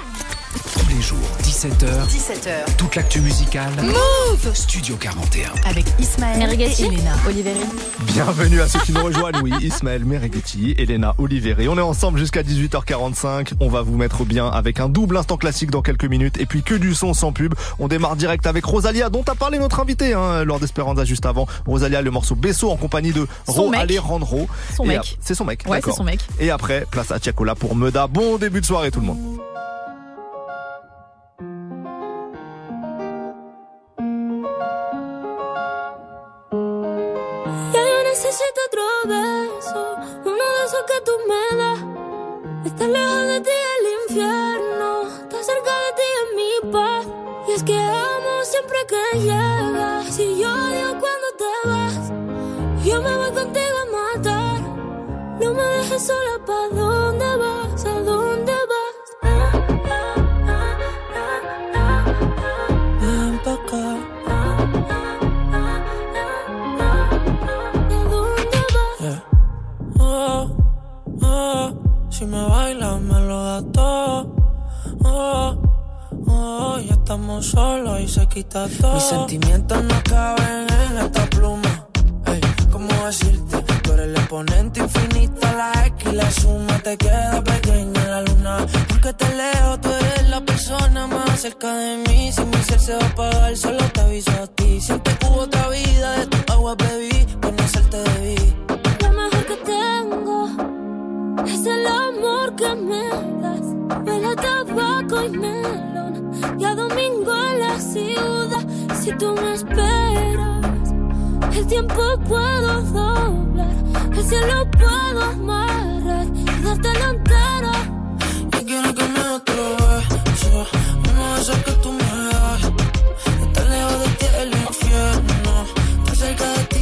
Tous les jours, 17h. 17h. Toute l'actu musicale. Move Studio 41. Avec Ismaël Merighetti, et Elena. Oliveri. Bienvenue à ceux qui nous rejoignent, oui, Ismaël Merighetti, Elena Oliveri. On est ensemble jusqu'à 18h45. On va vous mettre bien avec un double instant classique dans quelques minutes et puis que du son sans pub. On démarre direct avec Rosalia, dont a parlé notre invité, hein, lors d'Esperanza juste avant. Rosalia, le morceau Besso en compagnie de Ro. Alejandro. Son Et mec. ap- C'est son mec. Ouais, c'est son mec. Et après, place à Tiakola pour Meda. Bon début de soirée tout le monde. Que tú me das. Estar lejos de ti el infierno, estar cerca de ti es mi paz. Y es que amo siempre que llegas, y yo odio cuando te vas. Yo me voy contigo a matar, no me dejes sola, ¿pa' dónde vas? Si me bailas me lo das todo. Oh, oh, ya estamos solos y se quita todo. Mis sentimientos no caben en esta pluma. Ey, ¿cómo decirte? Tú eres el exponente infinito, la X y la suma te queda pequeña la luna. Porque te leo, tú eres la persona más cerca de mí. Si mi ser se va a apagar, solo te aviso a ti. Siempre que otra vida, de tu agua bebí, conocerte debí. Es el amor que me das. Huele tabaco y melón. Y a domingo en la ciudad. Si tú me esperas, el tiempo puedo doblar. El cielo puedo amarrar y dártelo entero. Yo quiero que me otro beso, uno de esos que tú me das. Estar lejos de ti el infierno, estar cerca de ti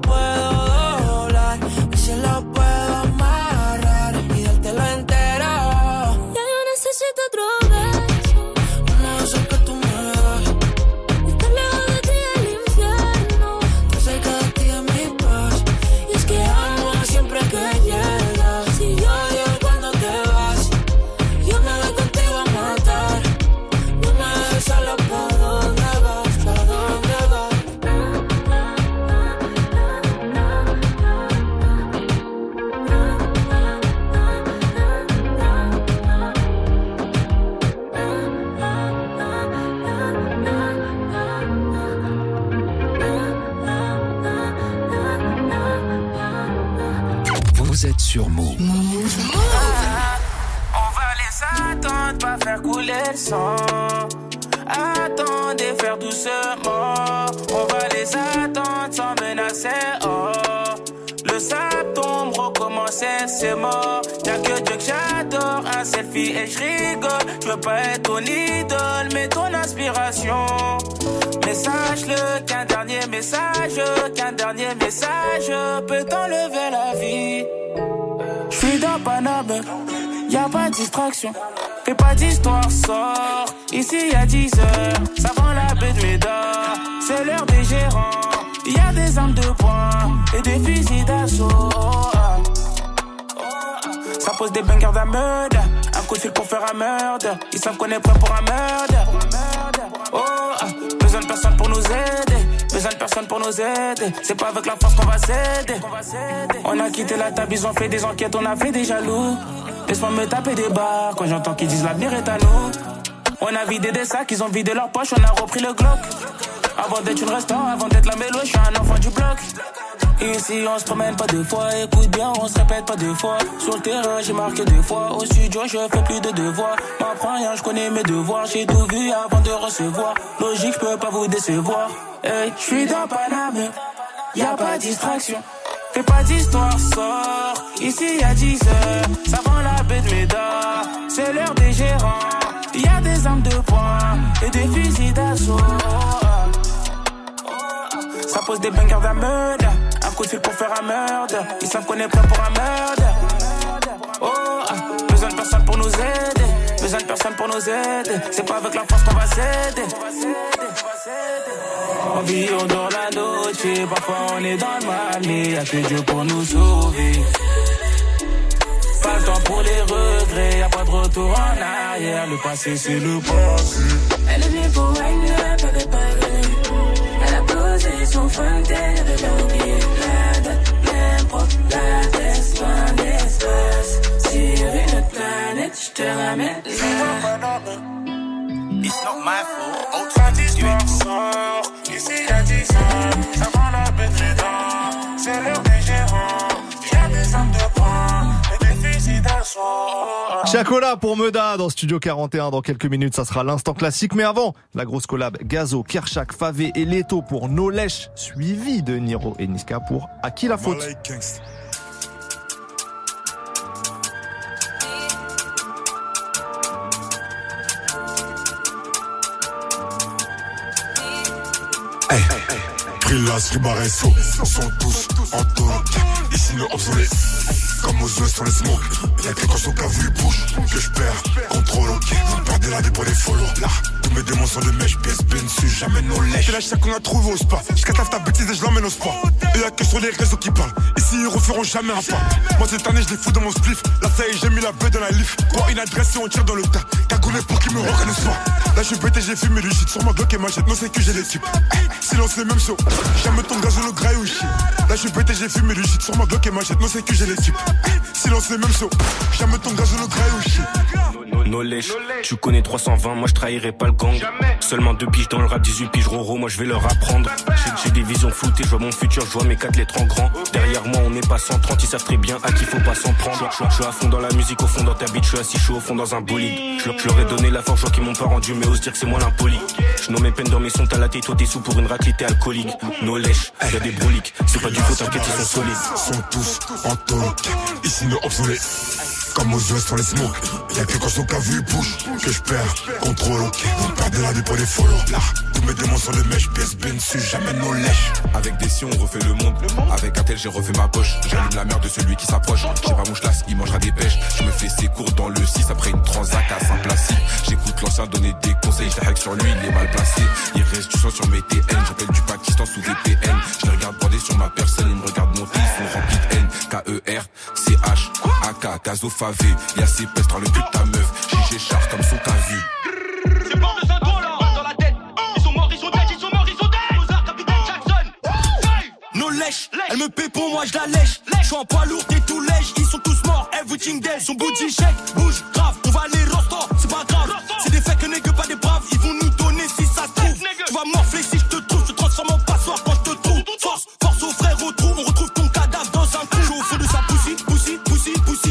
puedo distraction. Pas d'histoire, sort. Ici y a 10 heures, ça vend la baie de Médard. C'est l'heure des gérants. Y a des armes de poing et des fusils d'assaut. Ça pose des bangers d'un meurtre. Un coup de fil pour faire un meurtre. Ils savent qu'on est prêt pour un meurtre. Oh, ah, besoin de personne pour nous aider. Besoin de personne pour nous aider. C'est pas avec la force qu'on va s'aider. On a quitté la table, ils ont fait des enquêtes, on a fait des jaloux. Laisse-moi me taper des barres quand j'entends qu'ils disent l'avenir est à nous. On a vidé des sacs, ils ont vidé leur poche, on a repris le Glock. Avant d'être une restaurant, avant d'être la mélo, je suis un enfant du bloc. Ici on se promène pas deux fois, écoute bien, on se répète pas deux fois. Sur le terrain j'ai marqué deux fois, au studio je fais plus de devoirs. M'apprends rien, je connais mes devoirs, j'ai tout vu avant de recevoir. Logique, je peux pas vous décevoir. Hey, je suis dans Paname, y a pas de distraction. Fais pas d'histoire, sort. Ici a 10 heures, ça vend la baie de Médard. C'est l'heure des gérants, y a des armes de poing et des fusils d'assaut. Ça pose des bangers d'un meurtre. Un coup de fil pour faire un meurtre. Ils savent qu'on est prêt pour un meurtre. Oh, besoin de personne pour nous aider. Besoin de personne pour nous aider. C'est pas avec la force qu'on va s'aider. On vit, on dort la noche. Parfois on est dans le mal, mais y'a que Dieu pour nous sauver. Pas le temps pour les regrets, y'a pas de retour en arrière. Le passé, c'est le passé. Elle est venue pour wine, pas de parler. Elle a posé son fond elle avait oublié la date. L'impro, la test, loin d'espace. Sur une autre planète, je te ramène là. It's not my fault. Old time du Chacola pour Meda dans Studio 41. Dans quelques minutes, ça sera l'instant classique. Mais avant, la grosse collab Gazo, Kershak, Favé et Leto pour No Lèche, suivi de Niro et Niska pour À qui la faute Hey, Brillas, Ribaresso, sont tous en talk. Ici, nos obsolètes, comme aux yeux sur les smokes. Y'a que quand son cas vu bouge, que je perds, contrôle, ok. Vous perdez la vie pour les follow. Là, tous mes démons sont de mèche, PSP dessus, jamais nos lèches. C'est la chaque qu'on a trouvé au spa. Je catave ta bêtise et je l'emmène au spa. Et y'a que sur les réseaux qui parlent. Ici, ils referont jamais un pas. Moi, cette année, je les fous dans mon spliff. Y est, j'ai mis la bête dans la lift. Quoi, une adresse et on tire dans le tas. Cagoulé pour qu'ils me reconnaissent pas. Là, je suis pété, j'ai fumé du shit. Sur ma bloc et ma jette, non, c'est que j'ai l'équipe. Eh, Silence, les mêmes shows. Jamais ton gaz le graille ou shit. Là, je suis pété, j'ai fumé du shit. Sur ma bloc et ma jette, non, c'est que j'ai l'équipe. Eh, Silence, les mêmes shows. Jamais ton gaz le graille ou shit. No lèche, tu connais 320, moi je trahirai pas le gang. Seulement deux piges dans le rap, 18 piges roro, moi je vais leur apprendre. J'ai- J'ai des visions floutées, je vois mon futur, je vois mes quatre lettres en grand. Derrière moi, on n'est pas 130, ils savent très bien à qui faut pas s'en prendre. Je suis à fond dans la musique, au fond dans ta bite, je suis assis chaud au fond dans un bolide. Je leur- je leur ai donné la force, je vois qu'ils m'ont pas rendu, mais ose dire que c'est moi l'impoli. Je nomme mes peines dans mes sons, t'as la tête, toi t'es sous pour une raclée, t'es alcoolique. No lèche, y'a des broliques, c'est pas du faux, t'inquiète, ils sont solides. Sont tous en. Ici, nos obsolètes. Comme aux yeux sur les smokes. Y'a que quand son cas vu bouge, que je perds, contrôle, ok. Vous perdez la vie pour les follow. Là, tous mes démons sont de mèche, PSB dessus, jamais nos lèches. Avec des si on refait le monde. Avec un tel j'ai refait ma poche. J'allume la merde de celui qui s'approche. J'ai pas mon chlasse, il mangera des pêches. Je me fais ses cours dans le 6 après une transac à Saint-Placide. J'écoute l'ancien donner des conseils. Je sur lui, il est mal placé. Il reste du sang sur mes TN. J'appelle du Pakistan sous VPN. Je les regarde bander sur ma personne. Ils me regardent monter, ils sont remplis de haine. K-E-R, A-K, Gazo Favé. Y'a ses pestes dans le cul de ta meuf. JG charge comme son t'as vu. C'est bord de Saint-Ouen là, dans la tête. Ils sont morts, ils sont dead, ils sont morts, ils sont dead. Mozart, capitaine Jackson. Nos lèches, elle me paie pour moi, je la lèche. Je suis en poids lourd, t'es tout lèche. Ils sont tous morts, everything dead. Son booty shake, bouge grave. On va aller rosto, c'est pas grave. C'est des faits que n'est que pas des braves. Ils vont nous donner si ça se trouve. Tu vas morfler si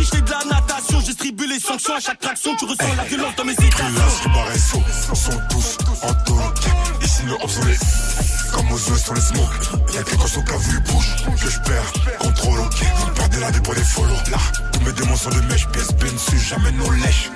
Je fais de la natation, je distribue les sanctions à chaque traction. tu ressens la violence dans mes citations. sont tous en toc. Ici nous obsolètes, comme aux œufs sur les smokes. Y'a que quand son cavu bouge, que je perds, contrôle ok. Vous perdez la pour des follow. Là, tous mes démons sont de mèche, pièce dessus, jamais nos lèches.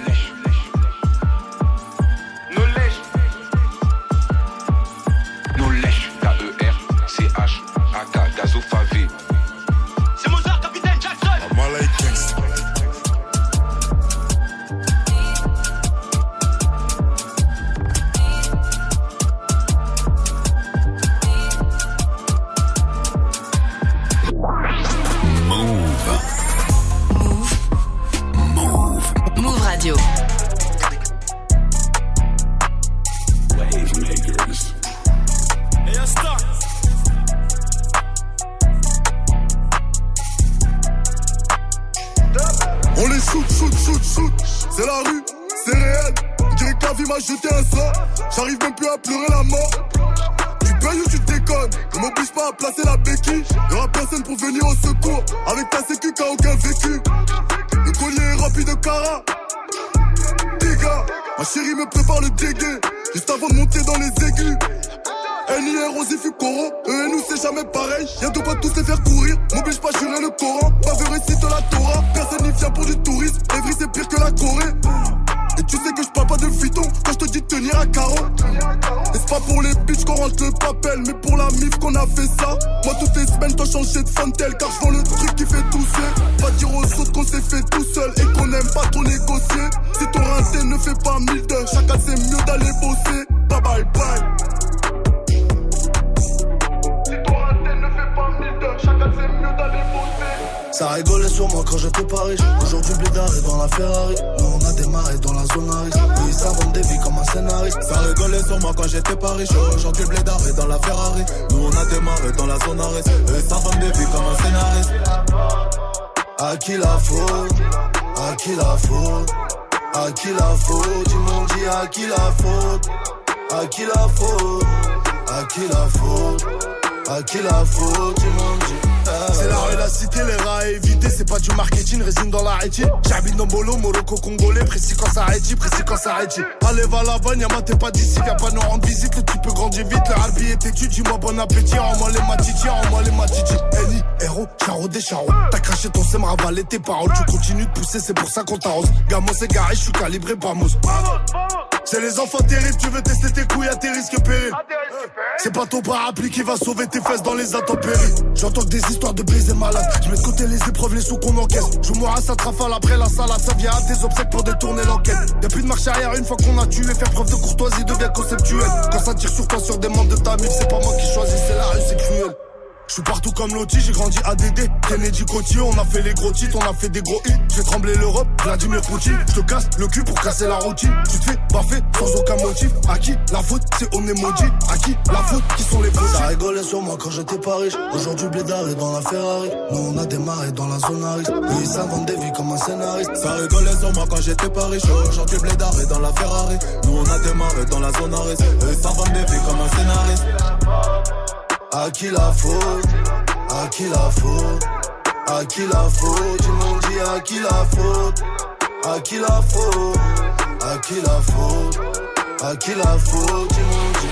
Précis quand ça. Allez, va là-bas, Yama, t'es pas d'ici. Viens pas nous rendre visite. Le type grandit vite. Le harbi est têtu. Dis-moi bon appétit. En-moi les matiti, en-moi les matiti. Eni, héros, charo des charros. T'as craché ton sème, ravalé tes paroles. Tu continues de pousser, c'est pour ça qu'on t'arrose. Gamo, c'est garé, je suis calibré, Bamos. C'est les enfants terribles, tu veux tester tes couilles à tes risques périls. C'est pas ton parapluie qui va sauver tes fesses dans les intempéries. J'entends des histoires de baiser malades. Je mets de côté les épreuves, les sous qu'on encaisse. Je moi à sa trafale après la salade. Ça vient à tes obsèques pour détourner l'enquête. Y'a plus de marche arrière une fois qu'on a tué. Faire preuve de courtoisie devient conceptuel. Quand ça tire sur toi, sur des membres de ta mif, c'est pas moi qui choisis, c'est la rue, c'est cruel. Je suis partout comme Loti, j'ai grandi ADD. Kennedy Coty, on a fait les gros titres, on a fait des gros hits. J'ai tremblé l'Europe, Vladimir Poutine. Je te casse le cul pour casser la routine. Tu te fais baffer sans aucun motif. À qui la faute, c'est on est maudit. À qui la faute, qui sont les faux Ça rigolait sur moi quand j'étais pas riche. Aujourd'hui, Blédard est dans la Ferrari. Nous, on a démarré dans la zone. Oui, ça vend des vies comme un scénariste. Ça rigolait sur moi quand j'étais pas riche. Aujourd'hui, Blédard est dans la Ferrari. Nous, on a démarré dans la zone. Et vend des vies comme un scénariste. À qui la faute? À qui la faute? À qui la faute Ils m'ont dit à qui la faute À qui la faute À qui la faute À qui la faute Ils m'ont dit.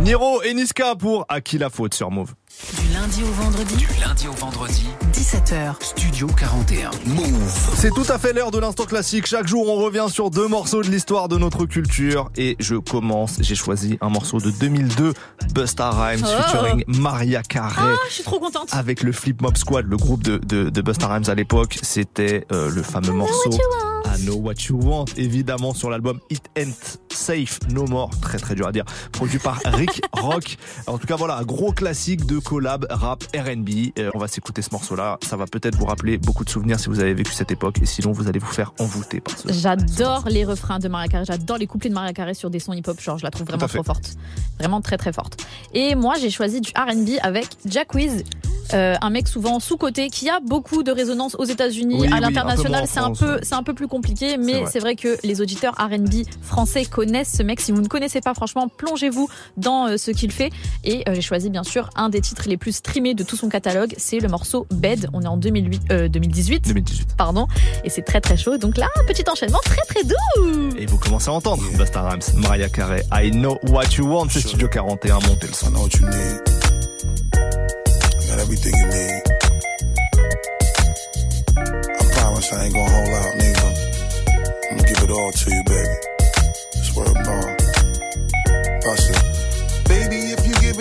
Niro et Niska pour À qui la faute sur Move. Du lundi au vendredi. Du lundi au vendredi. 17h. Studio 41. Move. C'est tout à fait l'heure de l'instant classique. Chaque jour, on revient sur deux morceaux de l'histoire de notre culture. Et je commence. J'ai choisi un morceau de 2002, Busta Rhymes, Oh. featuring Maria Carey. Ah, je suis trop contente. Avec le Flip Mob Squad, le groupe de, de, de Busta Rhymes à l'époque, c'était euh, le fameux morceau I Know What You Want, évidemment sur l'album It Ain't Safe No More, très très dur à dire, produit par <laughs> Rick Rock. En tout cas voilà, un gros classique de collab rap R&B. On va s'écouter ce morceau-là, ça va peut-être vous rappeler beaucoup de souvenirs si vous avez vécu cette époque, et sinon vous allez vous faire envoûter par ce. J'adore les refrains de Maria Carey, j'adore les couplets de Maria Carey sur des sons hip-hop, genre je la trouve vraiment trop forte. Vraiment très très forte. Et moi j'ai choisi du R&B avec Jack Wiz, Euh, un mec souvent sous-coté qui a beaucoup de résonance aux États-Unis, Oui, à l'international. C'est un peu, c'est un peu plus compliqué, mais c'est vrai que les auditeurs R&B français connaissent ce mec. Si vous ne connaissez pas, franchement, plongez-vous dans euh, ce qu'il fait. Et euh, j'ai choisi bien sûr un des titres les plus streamés de tout son catalogue. C'est le morceau Bed. On est en 2008, euh, 2018. 2018. Pardon. Et c'est très très chaud. Donc là, petit enchaînement très très doux. Et vous commencez à entendre Basta Rhymes, Mariah Carey, I know what you want, c'est Studio 41, montez le son. I know what you need. I got everything you need. I promise I ain't gonna hold out neither. I'm gonna give it all to you, baby. Swear to God.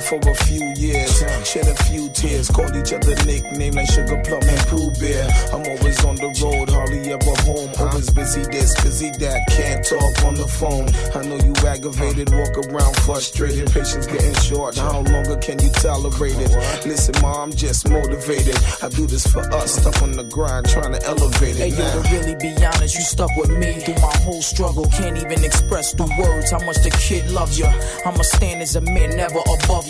together for a few years, shed a few tears, called each other nicknames like Sugar Plum and Pooh Bear. I'm always on the road, hardly ever home. Always busy this, busy that, can't talk on the phone. I know you aggravated, walk around frustrated, patience getting short. How longer can you tolerate it? Listen, mom, I'm just motivated. I do this for us, stuck on the grind, trying to elevate it. Hey, yo, to really be honest, you stuck with me through my whole struggle. Can't even express through words how much the kid loves you. I'ma stand as a man, never above you.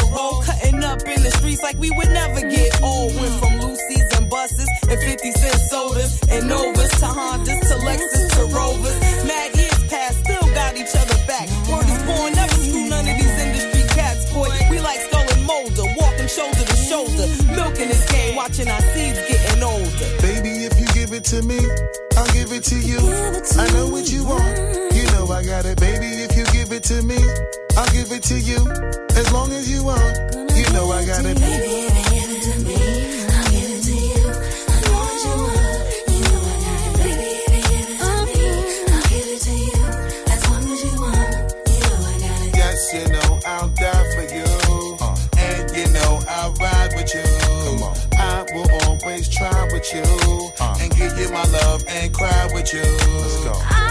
road, cutting up in the streets like we would never get old. Went from Lucy's and buses and 50 cent sodas and Novas to Hondas to Lexus to Rovers. Mad years past, still got each other back. Word is born, never screw none of these industry cats, boy. We like Skull and Molder, walking shoulder to shoulder, milking this game, watching our seeds getting older. Baby, if you give it to me, I'll give it to you. I know what you want. You know I got it, baby. If you give it to I'll give it to you. As long as you want, you know I got it. Baby, if you give it to me, I'll give it to you. I know what you want. You know I got it, baby. If you give it to me, I'll give it to you. As long as you want, you know I got it. Yes, you know I'll die for you. Uh. And you know I'll ride with you. I will always try with you. Uh. And give you my love and cry with you. Let's go. I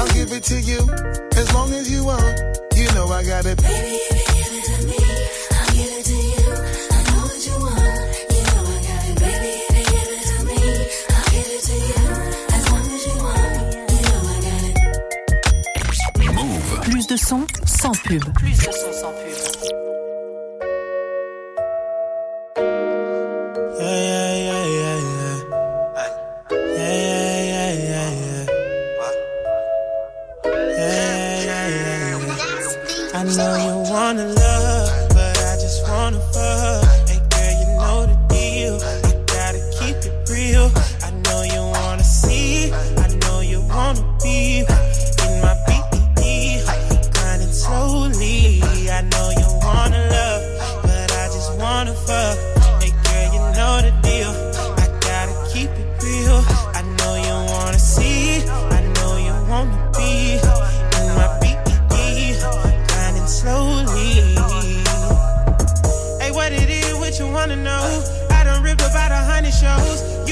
I'll give it to you. As long as you want, you know I got it. Baby, if you give it to me, I'll give it to you. I know what you want. You know I got it, baby. If you give it to me, I'll give it to you. As long as you want, you know I got it. Move. Plus de son sans pub. Plus de son sans pub. Wanna love,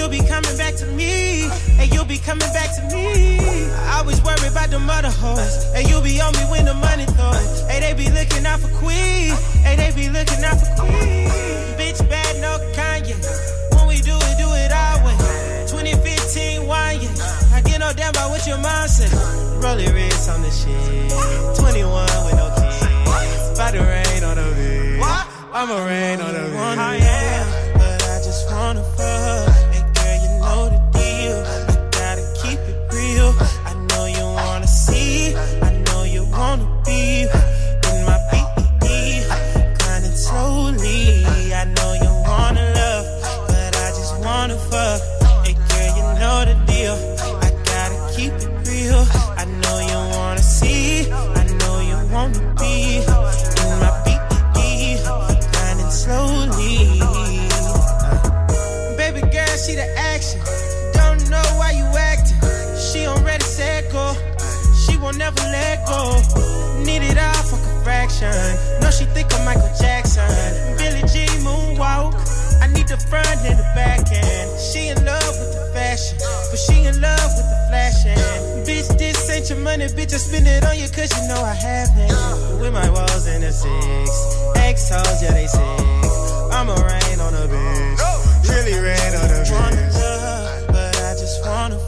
You'll be coming back to me, and you'll be coming back to me. I always worry about the mother hoes, and you'll be on me when the money throws. Hey, they be looking out for Queen, hey, they be looking out for Queen. Bitch, bad, no Kanye. When we do it, do it our way. 2015 wine, yeah. I get no damn about what your mom said. Rolling wrist on the shit. 21 with no kids. About to rain on the bitch. I'ma rain on the bitch. I am, but I just wanna fuck. This ain't your money, bitch. I spend it on you cause you know I have it. With my walls in the six. X hoes, yeah, they sick. I'ma rain on a bitch. Really rain on a bitch. But I just wanna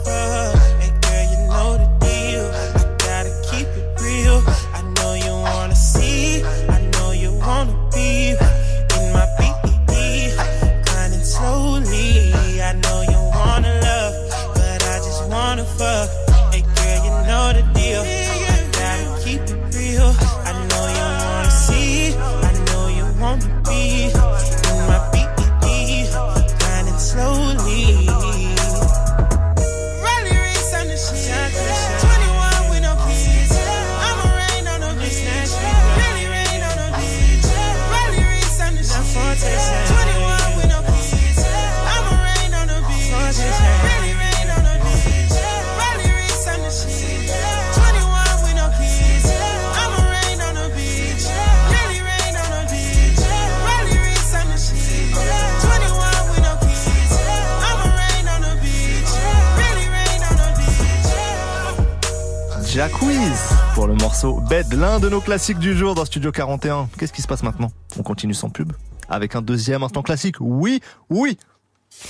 morceau Bed, l'un de nos classiques du jour dans Studio 41. Qu'est-ce qui se passe maintenant? On continue sans pub? Avec un deuxième instant classique. Oui, oui.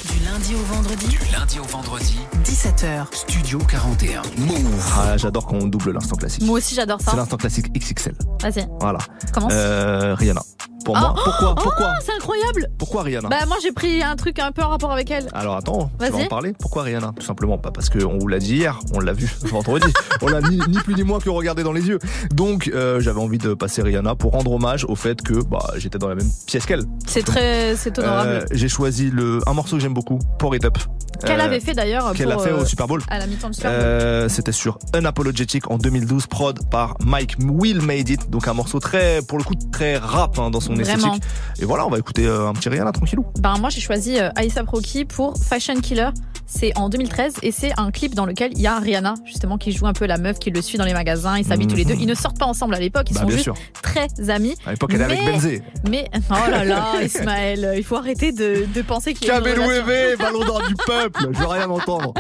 Du lundi au vendredi. Du lundi au vendredi, 17h. Studio 41. Move. Ah, j'adore qu'on double l'instant classique. Moi aussi, j'adore ça. C'est l'instant classique XXL. Vas-y. Voilà. Commence. Euh, Rihanna. Pour moi, Oh, pourquoi, oh, pourquoi, C'est incroyable. pourquoi Rihanna Bah moi j'ai pris un truc un peu en rapport avec elle. Alors attends, tu vas en parler. Pourquoi Rihanna? Tout simplement pas parce qu'on vous l'a dit hier, on l'a vu <laughs> vendredi. on l'a ni, ni plus ni moins que regardé dans les yeux. Donc euh, j'avais envie de passer Rihanna pour rendre hommage au fait que bah, j'étais dans la même pièce qu'elle. C'est très c'est honorable. Euh, J'ai choisi le un morceau que j'aime beaucoup, Pour It Up. Qu'elle Euh, avait fait d'ailleurs Qu'elle a fait euh, au Super Bowl. À la mi-temps du Super Bowl. Euh, C'était sur Unapologetic en 2012, prod par Mike Will Made It. Donc un morceau très, pour le coup, très rap hein, dans son Vraiment. esthétique. Et voilà, on va écouter euh, un petit Rihanna tranquillou. Ben moi j'ai choisi euh, Aïssa Proki pour Fashion Killer. C'est en 2013 et c'est un clip dans lequel il y a Rihanna justement qui joue un peu la meuf qui le suit dans les magasins. Ils s'habillent tous les deux. Ils ne sortent pas ensemble à l'époque. Ils Bah, sont juste sûr. très amis. À l'époque, elle est avec Mais- Benzé. Mais oh là là, <laughs> Ismaël, il faut arrêter de, de penser qu'il y a une. Ouévé, <laughs> ballon d'or du peuple. Je veux rien entendre.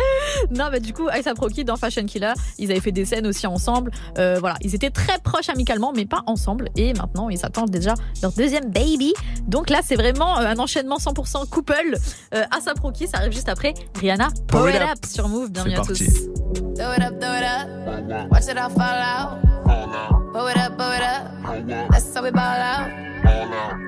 Non, bah du coup, Aïssa Proki dans Fashion Killer, ils avaient fait des scènes aussi ensemble. Euh, voilà, ils étaient très proches amicalement, mais pas ensemble. Et maintenant, ils attendent déjà leur deuxième baby. Donc là, c'est vraiment euh, un enchaînement 100% couple. Euh, Aïssa Proki, ça arrive juste après Rihanna Power It Up sur Move. Bienvenue à tous. Throw it up, throw it up. Watch it all fall out. Blow it up, blow it up. That's how we ball out.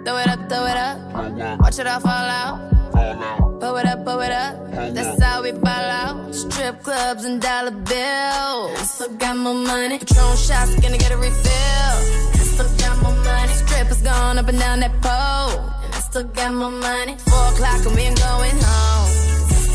Throw it up, throw it up. Watch it all fall out. Blow it up, blow it up. That's how we ball out. Strip clubs and dollar bills. I still got more money. Patron shots, gonna get a refill. I still got more money. Strippers going up and down that pole. And I still got more money. Four o'clock and we ain't going home.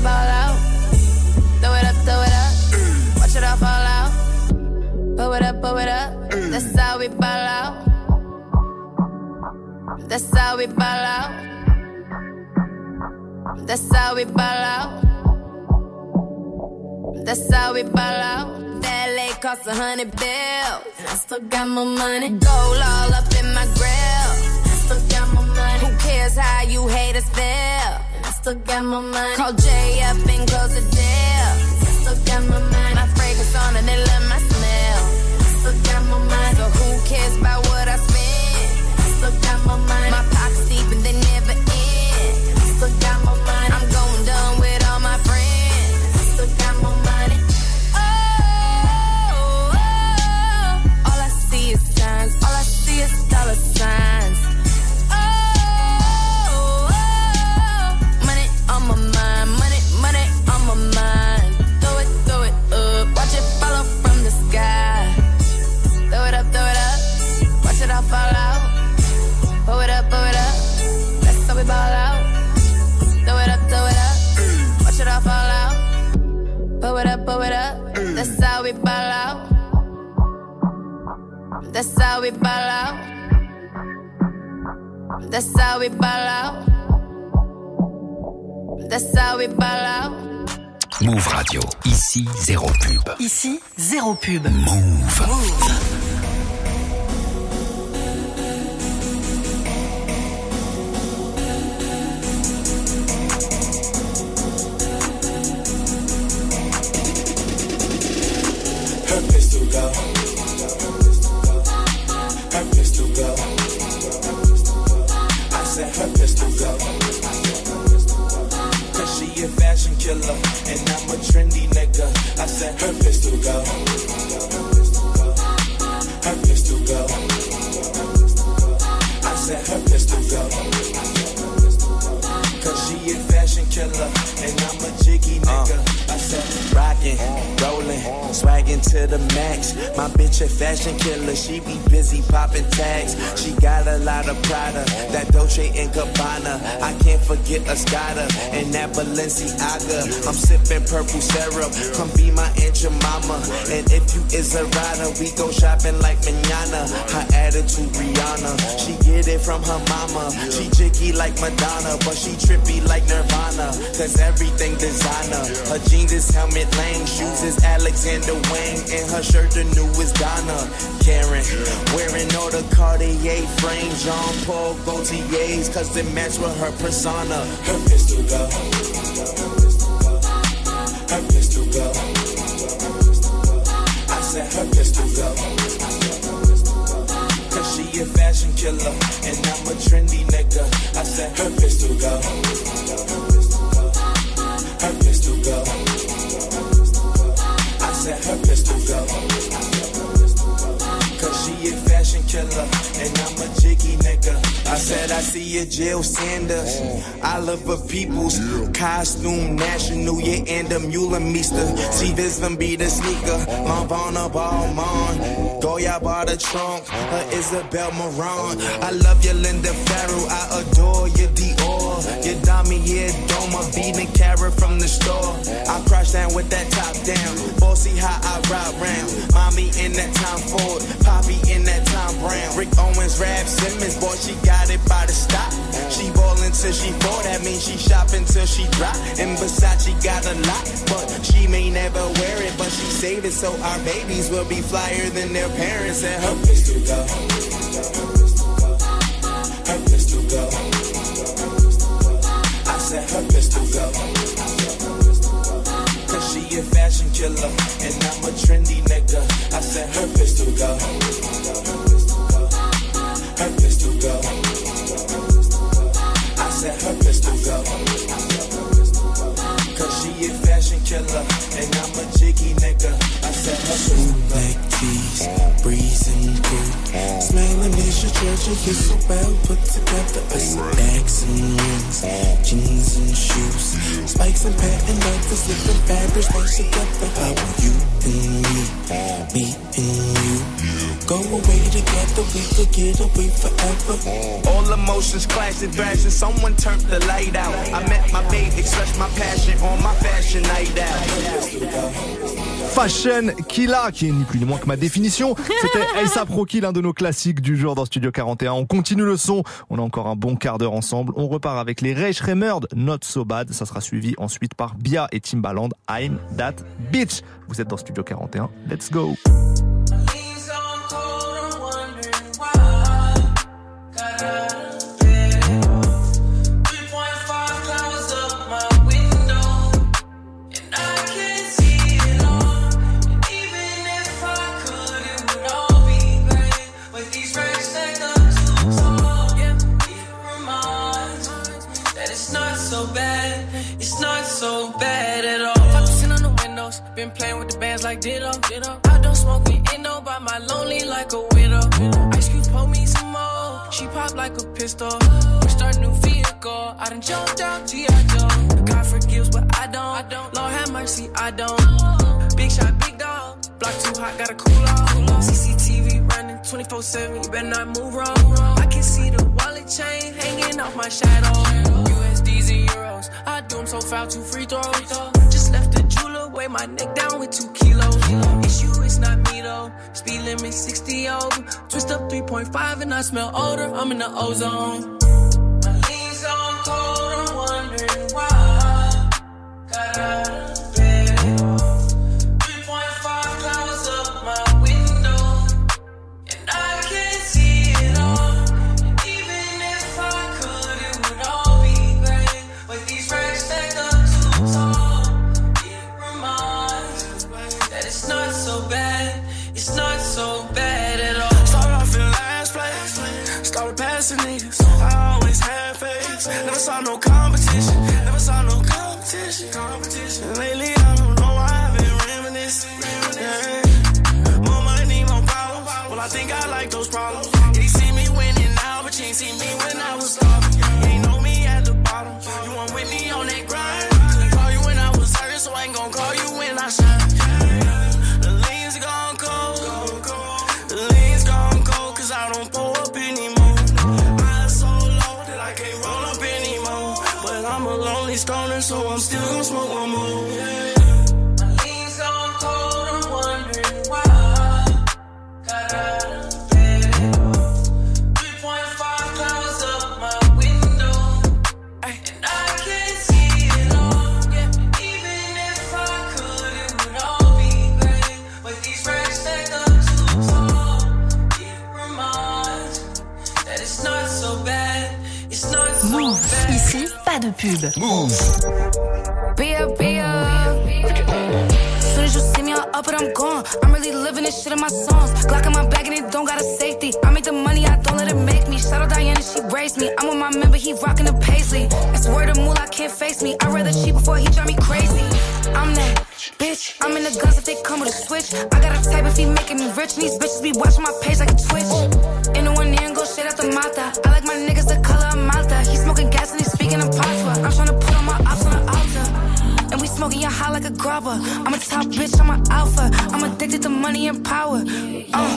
we ball out. Throw it up, throw it up. Watch it all fall out. Pull it up, pull it up. That's how we ball out. That's how we ball out. That's how we ball out. That's how we ball out. That lake cost a hundred bills. And I still got my money. Gold all up in my grill. I still got my money. Who cares how you haters feel? Still got my money. Call Jay up and close the deal. Still got my money. My fragrance on and they love my smell. Still got my money. So who cares about what I spend? Still got my money. My we ball out. That's how we ball out. That's how we ball out. That's how we ball out. Move Radio. Ici, zéro pub. Ici, zéro pub. Move. Her killer and I'm a jiggy nigga. Uh, I said Rockin', uh, rollin', swaggin' to the max. My bitch a fashion killer, she be busy poppin' tags. She got a lot of Prada, that Dolce and Gabbana. I can't forget Escada and that Balenciaga. I'm sippin' purple syrup, come be my Aunt mama. And if you is a rider, we go shopping like manana. Her attitude Rihanna, she get it from her mama. She jiggy like Madonna, but she trippy like Nirvana. Cause everything designer. Her jeans is helmet lane, shoes is Alexander Wang, and her shirt the newest Donna. Karen, wearing all the Cartier frames, Jean Paul Gaultier's, cause they match with her persona. Her pistol go. Her pistol go. I said her pistol go. Cause she a fashion killer and I'm a trendy nigga. I said her pistol go. Her pistol go. I said her pistol go. Cause she a fashion killer and I'm a jiggy nigga. I said I see a Jill Sanders. Oliver Peoples, costume national, yeah, and a Mueller Meester. See this one be the sneaker, Lavana Balmain. Goya bought the trunk, her Isabel Marant. I love you, Linda Farrow, I adore you, Dior. You Dami, yeah, Doma, beating carrot from the store. I crash down with that top down, bossy how I ride round. Mommy in that Tom Ford, Poppy in that Tom Brown. Rick Owens, Rap Simmons, boy, she got it by the stop. She ballin' till she fall, that means she shopping till she drop. And Versace got a lot, but she may never wear it. But she saved it so our babies will be flyer than their parents. And her pistol go. Her pistol go. I said her pistol go. Cause she a fashion killer and I'm a trendy nigga. I said her pistol go. Her pistol go. I said her pistol go. Cause she a fashion killer and I'm a jiggy Treasure, you're so well put together. I see bags and rings, jeans and shoes. Spikes and patent leathers, different fabrics match together. How are you and me, me and you? Go away together, we could get away forever. All emotions thrash, and someone turned the light out. I met my babe, expressed my passion on my fashion night out. Fashion Killa, qui est ni plus ni moins que ma définition. C'était <laughs> Elsa Proki, l'un de nos classiques du jour dans Studio 41. On continue le son. On a encore un bon quart d'heure ensemble. On repart avec les Ray Shremmerd, Not So Bad. Ça sera suivi ensuite par Bia et Timbaland, I'm That Bitch. Vous êtes dans Studio 41. Let's go. Been playing with the bands like Ditto. Ditto. I don't smoke with Indo, by my lonely like a widow. Mm. Ice cube pour me some more, she pop like a pistol. We start a new vehicle, I done jumped out G.I. Joe. God forgives, but I don't. I don't. Lord have mercy, I don't. Big shot, big dog. Block too hot, gotta cool off. CCTV running 24 7, you better not move wrong. I can see the wallet chain hanging off my shadow. USDs and euros, I do them so foul, two free throws. Just left the jeweler, weigh my neck down with two kilos. Issue, it's not me though. Speed limit 60 over. Twist up 3.5 and I smell odor, I'm in the ozone. My lean's on cold, I'm wondering why. Got out saw no competition, never saw no I'm a lonely stoner, so I'm still gonna smoke one more. Pas de pub. Be up, be up. Soon as you see me, I'm up and I'm gone. I'm really living this shit in my songs. Glock in my bag and it don't got a safety. I make the money, I don't let it make me. Shout out Diana, she braced me. I'm with my member, he rocking the paisley. It's word of moolah, can't face me. I'd rather cheat before he drive me crazy. I'm that bitch. I'm in the guns if they come with a switch. I got a type if he making me rich. And these bitches be watching my page like a twitch. In the one ear and go straight out the mata. I like my niggas the smoking gas and he speaking in patois. I'm tryna put on my ops on the altar. And we smoking your high like a grubber. I'm a top bitch, I'm an alpha. I'm addicted to money and power. Uh.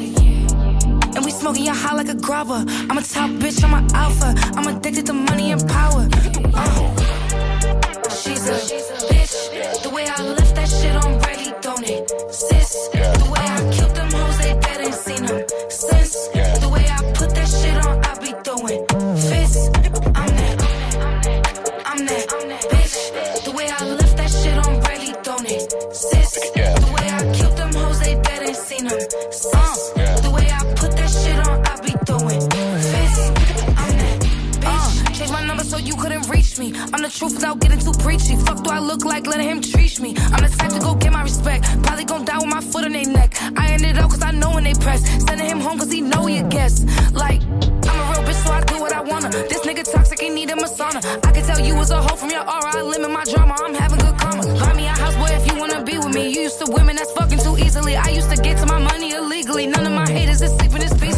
And we smoking your high like a grubber. I'm a top bitch, I'm an alpha. I'm addicted to money and power. Uh. She's a you couldn't reach me. I'm the truth without getting too preachy. Fuck do I look like letting him treat me? I'm the type to go get my respect. Probably gon' die with my foot on their neck. I ended up cause I know when they press. Sending him home cause he know he a guest. Like, I'm a real bitch so I do what I wanna. This nigga toxic, he need a masana. I can tell you was a hoe from your aura. I limit my drama, I'm having good karma. Buy me a house, boy, if you wanna be with me. You used to women that's fucking too easily. I used to get to my money illegally. None of my haters is sleeping this peacefully.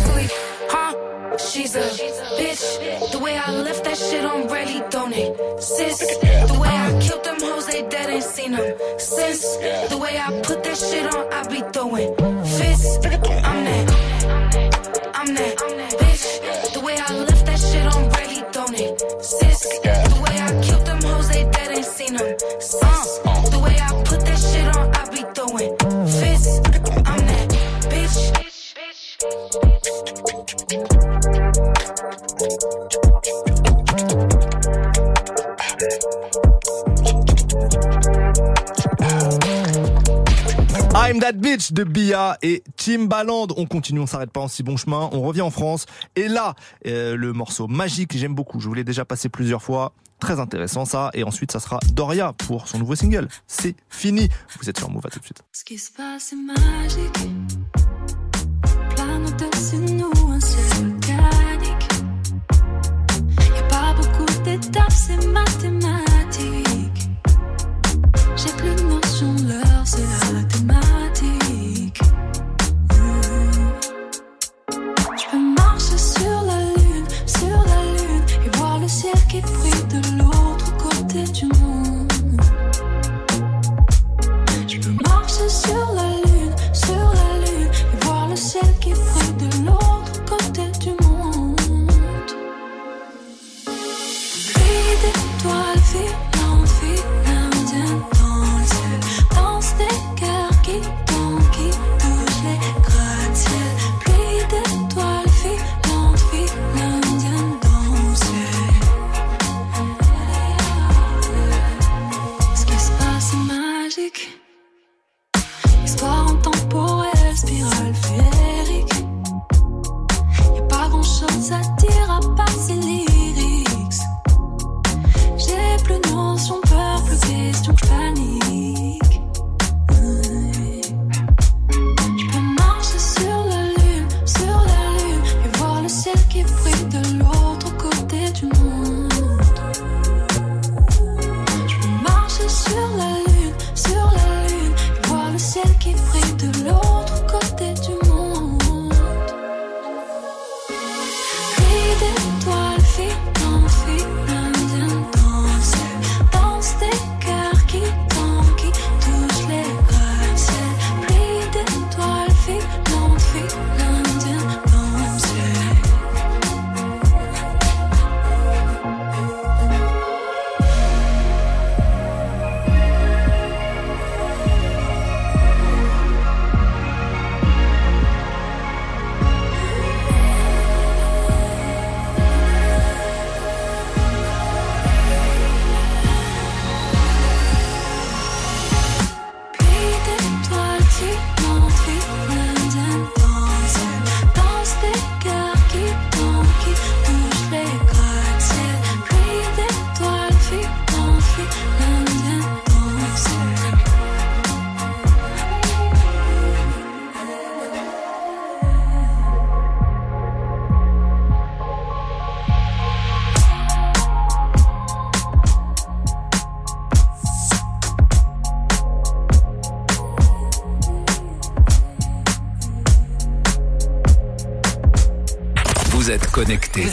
She's a bitch. The way I left that shit on ready, don't it? Sis. The way I killed them hoes, they dead ain't seen them since. The way I put that shit on, I be throwing fists. I'm that. I'm that bitch. The way I left that shit on ready, don't it? Sis. The way I killed them hoes, they dead ain't seen them since. I'm That Bitch de Bia et Timbaland. On continue, on s'arrête pas en si bon chemin. On revient en France. Et là, euh, le morceau magique, j'aime beaucoup. Je vous l'ai déjà passé plusieurs fois. Très intéressant ça. Et ensuite, ça sera Doria pour son nouveau single. C'est fini. Vous êtes sur Move, à tout de suite. Ce magique. Plane au-dessus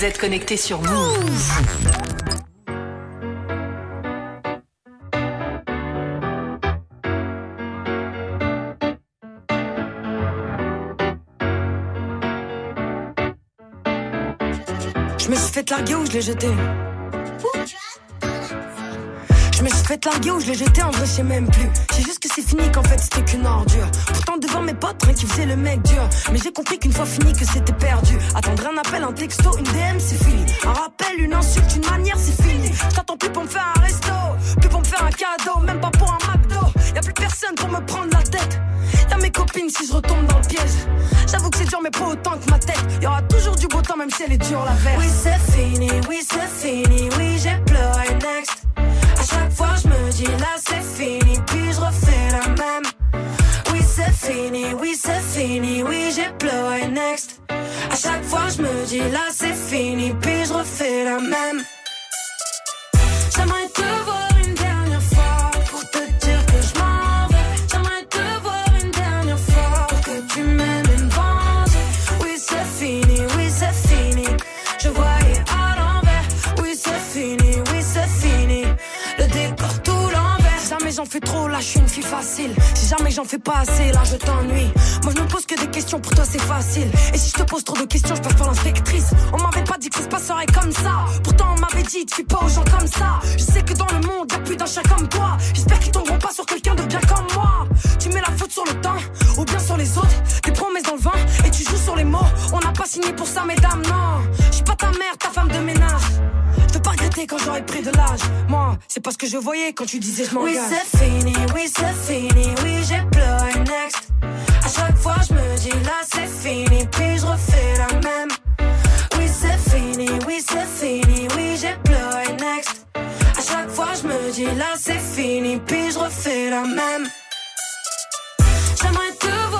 Vous êtes connecté sur Move. Je me suis fait larguer ou je l'ai jeté Je me suis fait larguer ou je l'ai jeté en vrai je sais même plus C'est juste que c'est fini qu'en fait c'était qu'une ordure devant mes potes rien qui faisait le mec dur. Mais j'ai compris qu'une fois fini que c'était perdu. Attendre un appel, un texto, une DM c'est fini. Un rappel, une insulte, une manière c'est fini. Je t'attends plus pour me faire un resto Plus pour me faire un cadeau, même pas pour un McDo. Y'a plus personne pour me prendre la tête. Y'a mes copines si je retombe dans le piège. J'avoue que c'est dur mais pas autant que ma tête. Y'aura toujours du beau temps même si elle est dure la verse. Oui, c'est fini, oui, c'est fini, oui, j'ai pleuré next. À chaque fois, je me dis là, c'est fini, puis je refais la même. C'est fini, oui, c'est fini, oui, j'ai pleuré next. À chaque fois, je me dis là, c'est fini, puis je refais la même. J'aimerais te voir j'en fais trop, là je suis une fille facile. Si jamais j'en fais pas assez, là je t'ennuie. Moi je me pose que des questions, pour toi c'est facile. Et si je te pose trop de questions, je passe pour l'inspectrice. On m'avait pas dit que ça se passerait comme ça. Pourtant on m'avait dit, tu fais pas aux gens comme ça. Je sais que dans le monde, y'a plus d'un chat comme toi. J'espère qu'ils tomberont pas sur quelqu'un de bien comme moi. Tu mets la faute sur le temps, ou bien sur les autres. Des promesses dans le sur les mots. On n'a pas signé pour ça, mesdames, non. Je suis pas ta mère, ta famille arrêté quand j'aurais pris de l'âge. Moi, c'est pas ce que je voyais quand tu disais je m'engage. Oui, c'est fini, oui, c'est fini, oui, j'ai pleuré next. À chaque fois, je me dis là, c'est fini, puis je refais la même. Oui, c'est fini, oui, c'est fini, oui, j'ai pleuré next. À chaque fois, je me dis là, c'est fini, puis je refais la même. J'aimerais te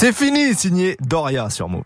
C'est fini, signé Doria sur Move.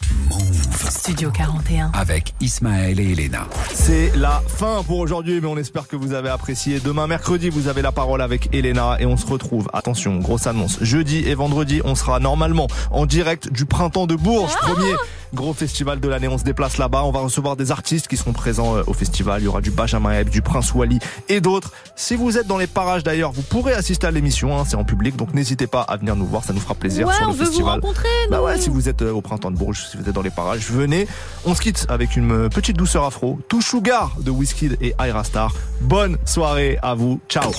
Studio 41. Avec Ismaël et Elena. C'est la fin pour aujourd'hui, mais on espère que vous avez apprécié. Demain, mercredi, vous avez la parole avec Elena et on se retrouve. Attention, grosse annonce. Jeudi et vendredi, on sera normalement en direct du printemps de Bourges. Premier gros festival de l'année. On se déplace là-bas. On va recevoir des artistes qui seront présents euh, au festival. Il y aura du Benjamin Ebb, du Prince Wally et d'autres. Si vous êtes dans les parages d'ailleurs, vous pourrez assister à l'émission. Hein, c'est en public, donc n'hésitez pas à venir nous voir. Ça nous fera plaisir Ouais, sur le on veut vous festival. rencontrer, Bah ouais, si vous êtes euh, au printemps de Bourges, si vous êtes dans les parages, venez. On se quitte avec une euh, petite douceur afro. Tout Sugar de Wizkid et Ira Star. Bonne soirée à vous. Ciao.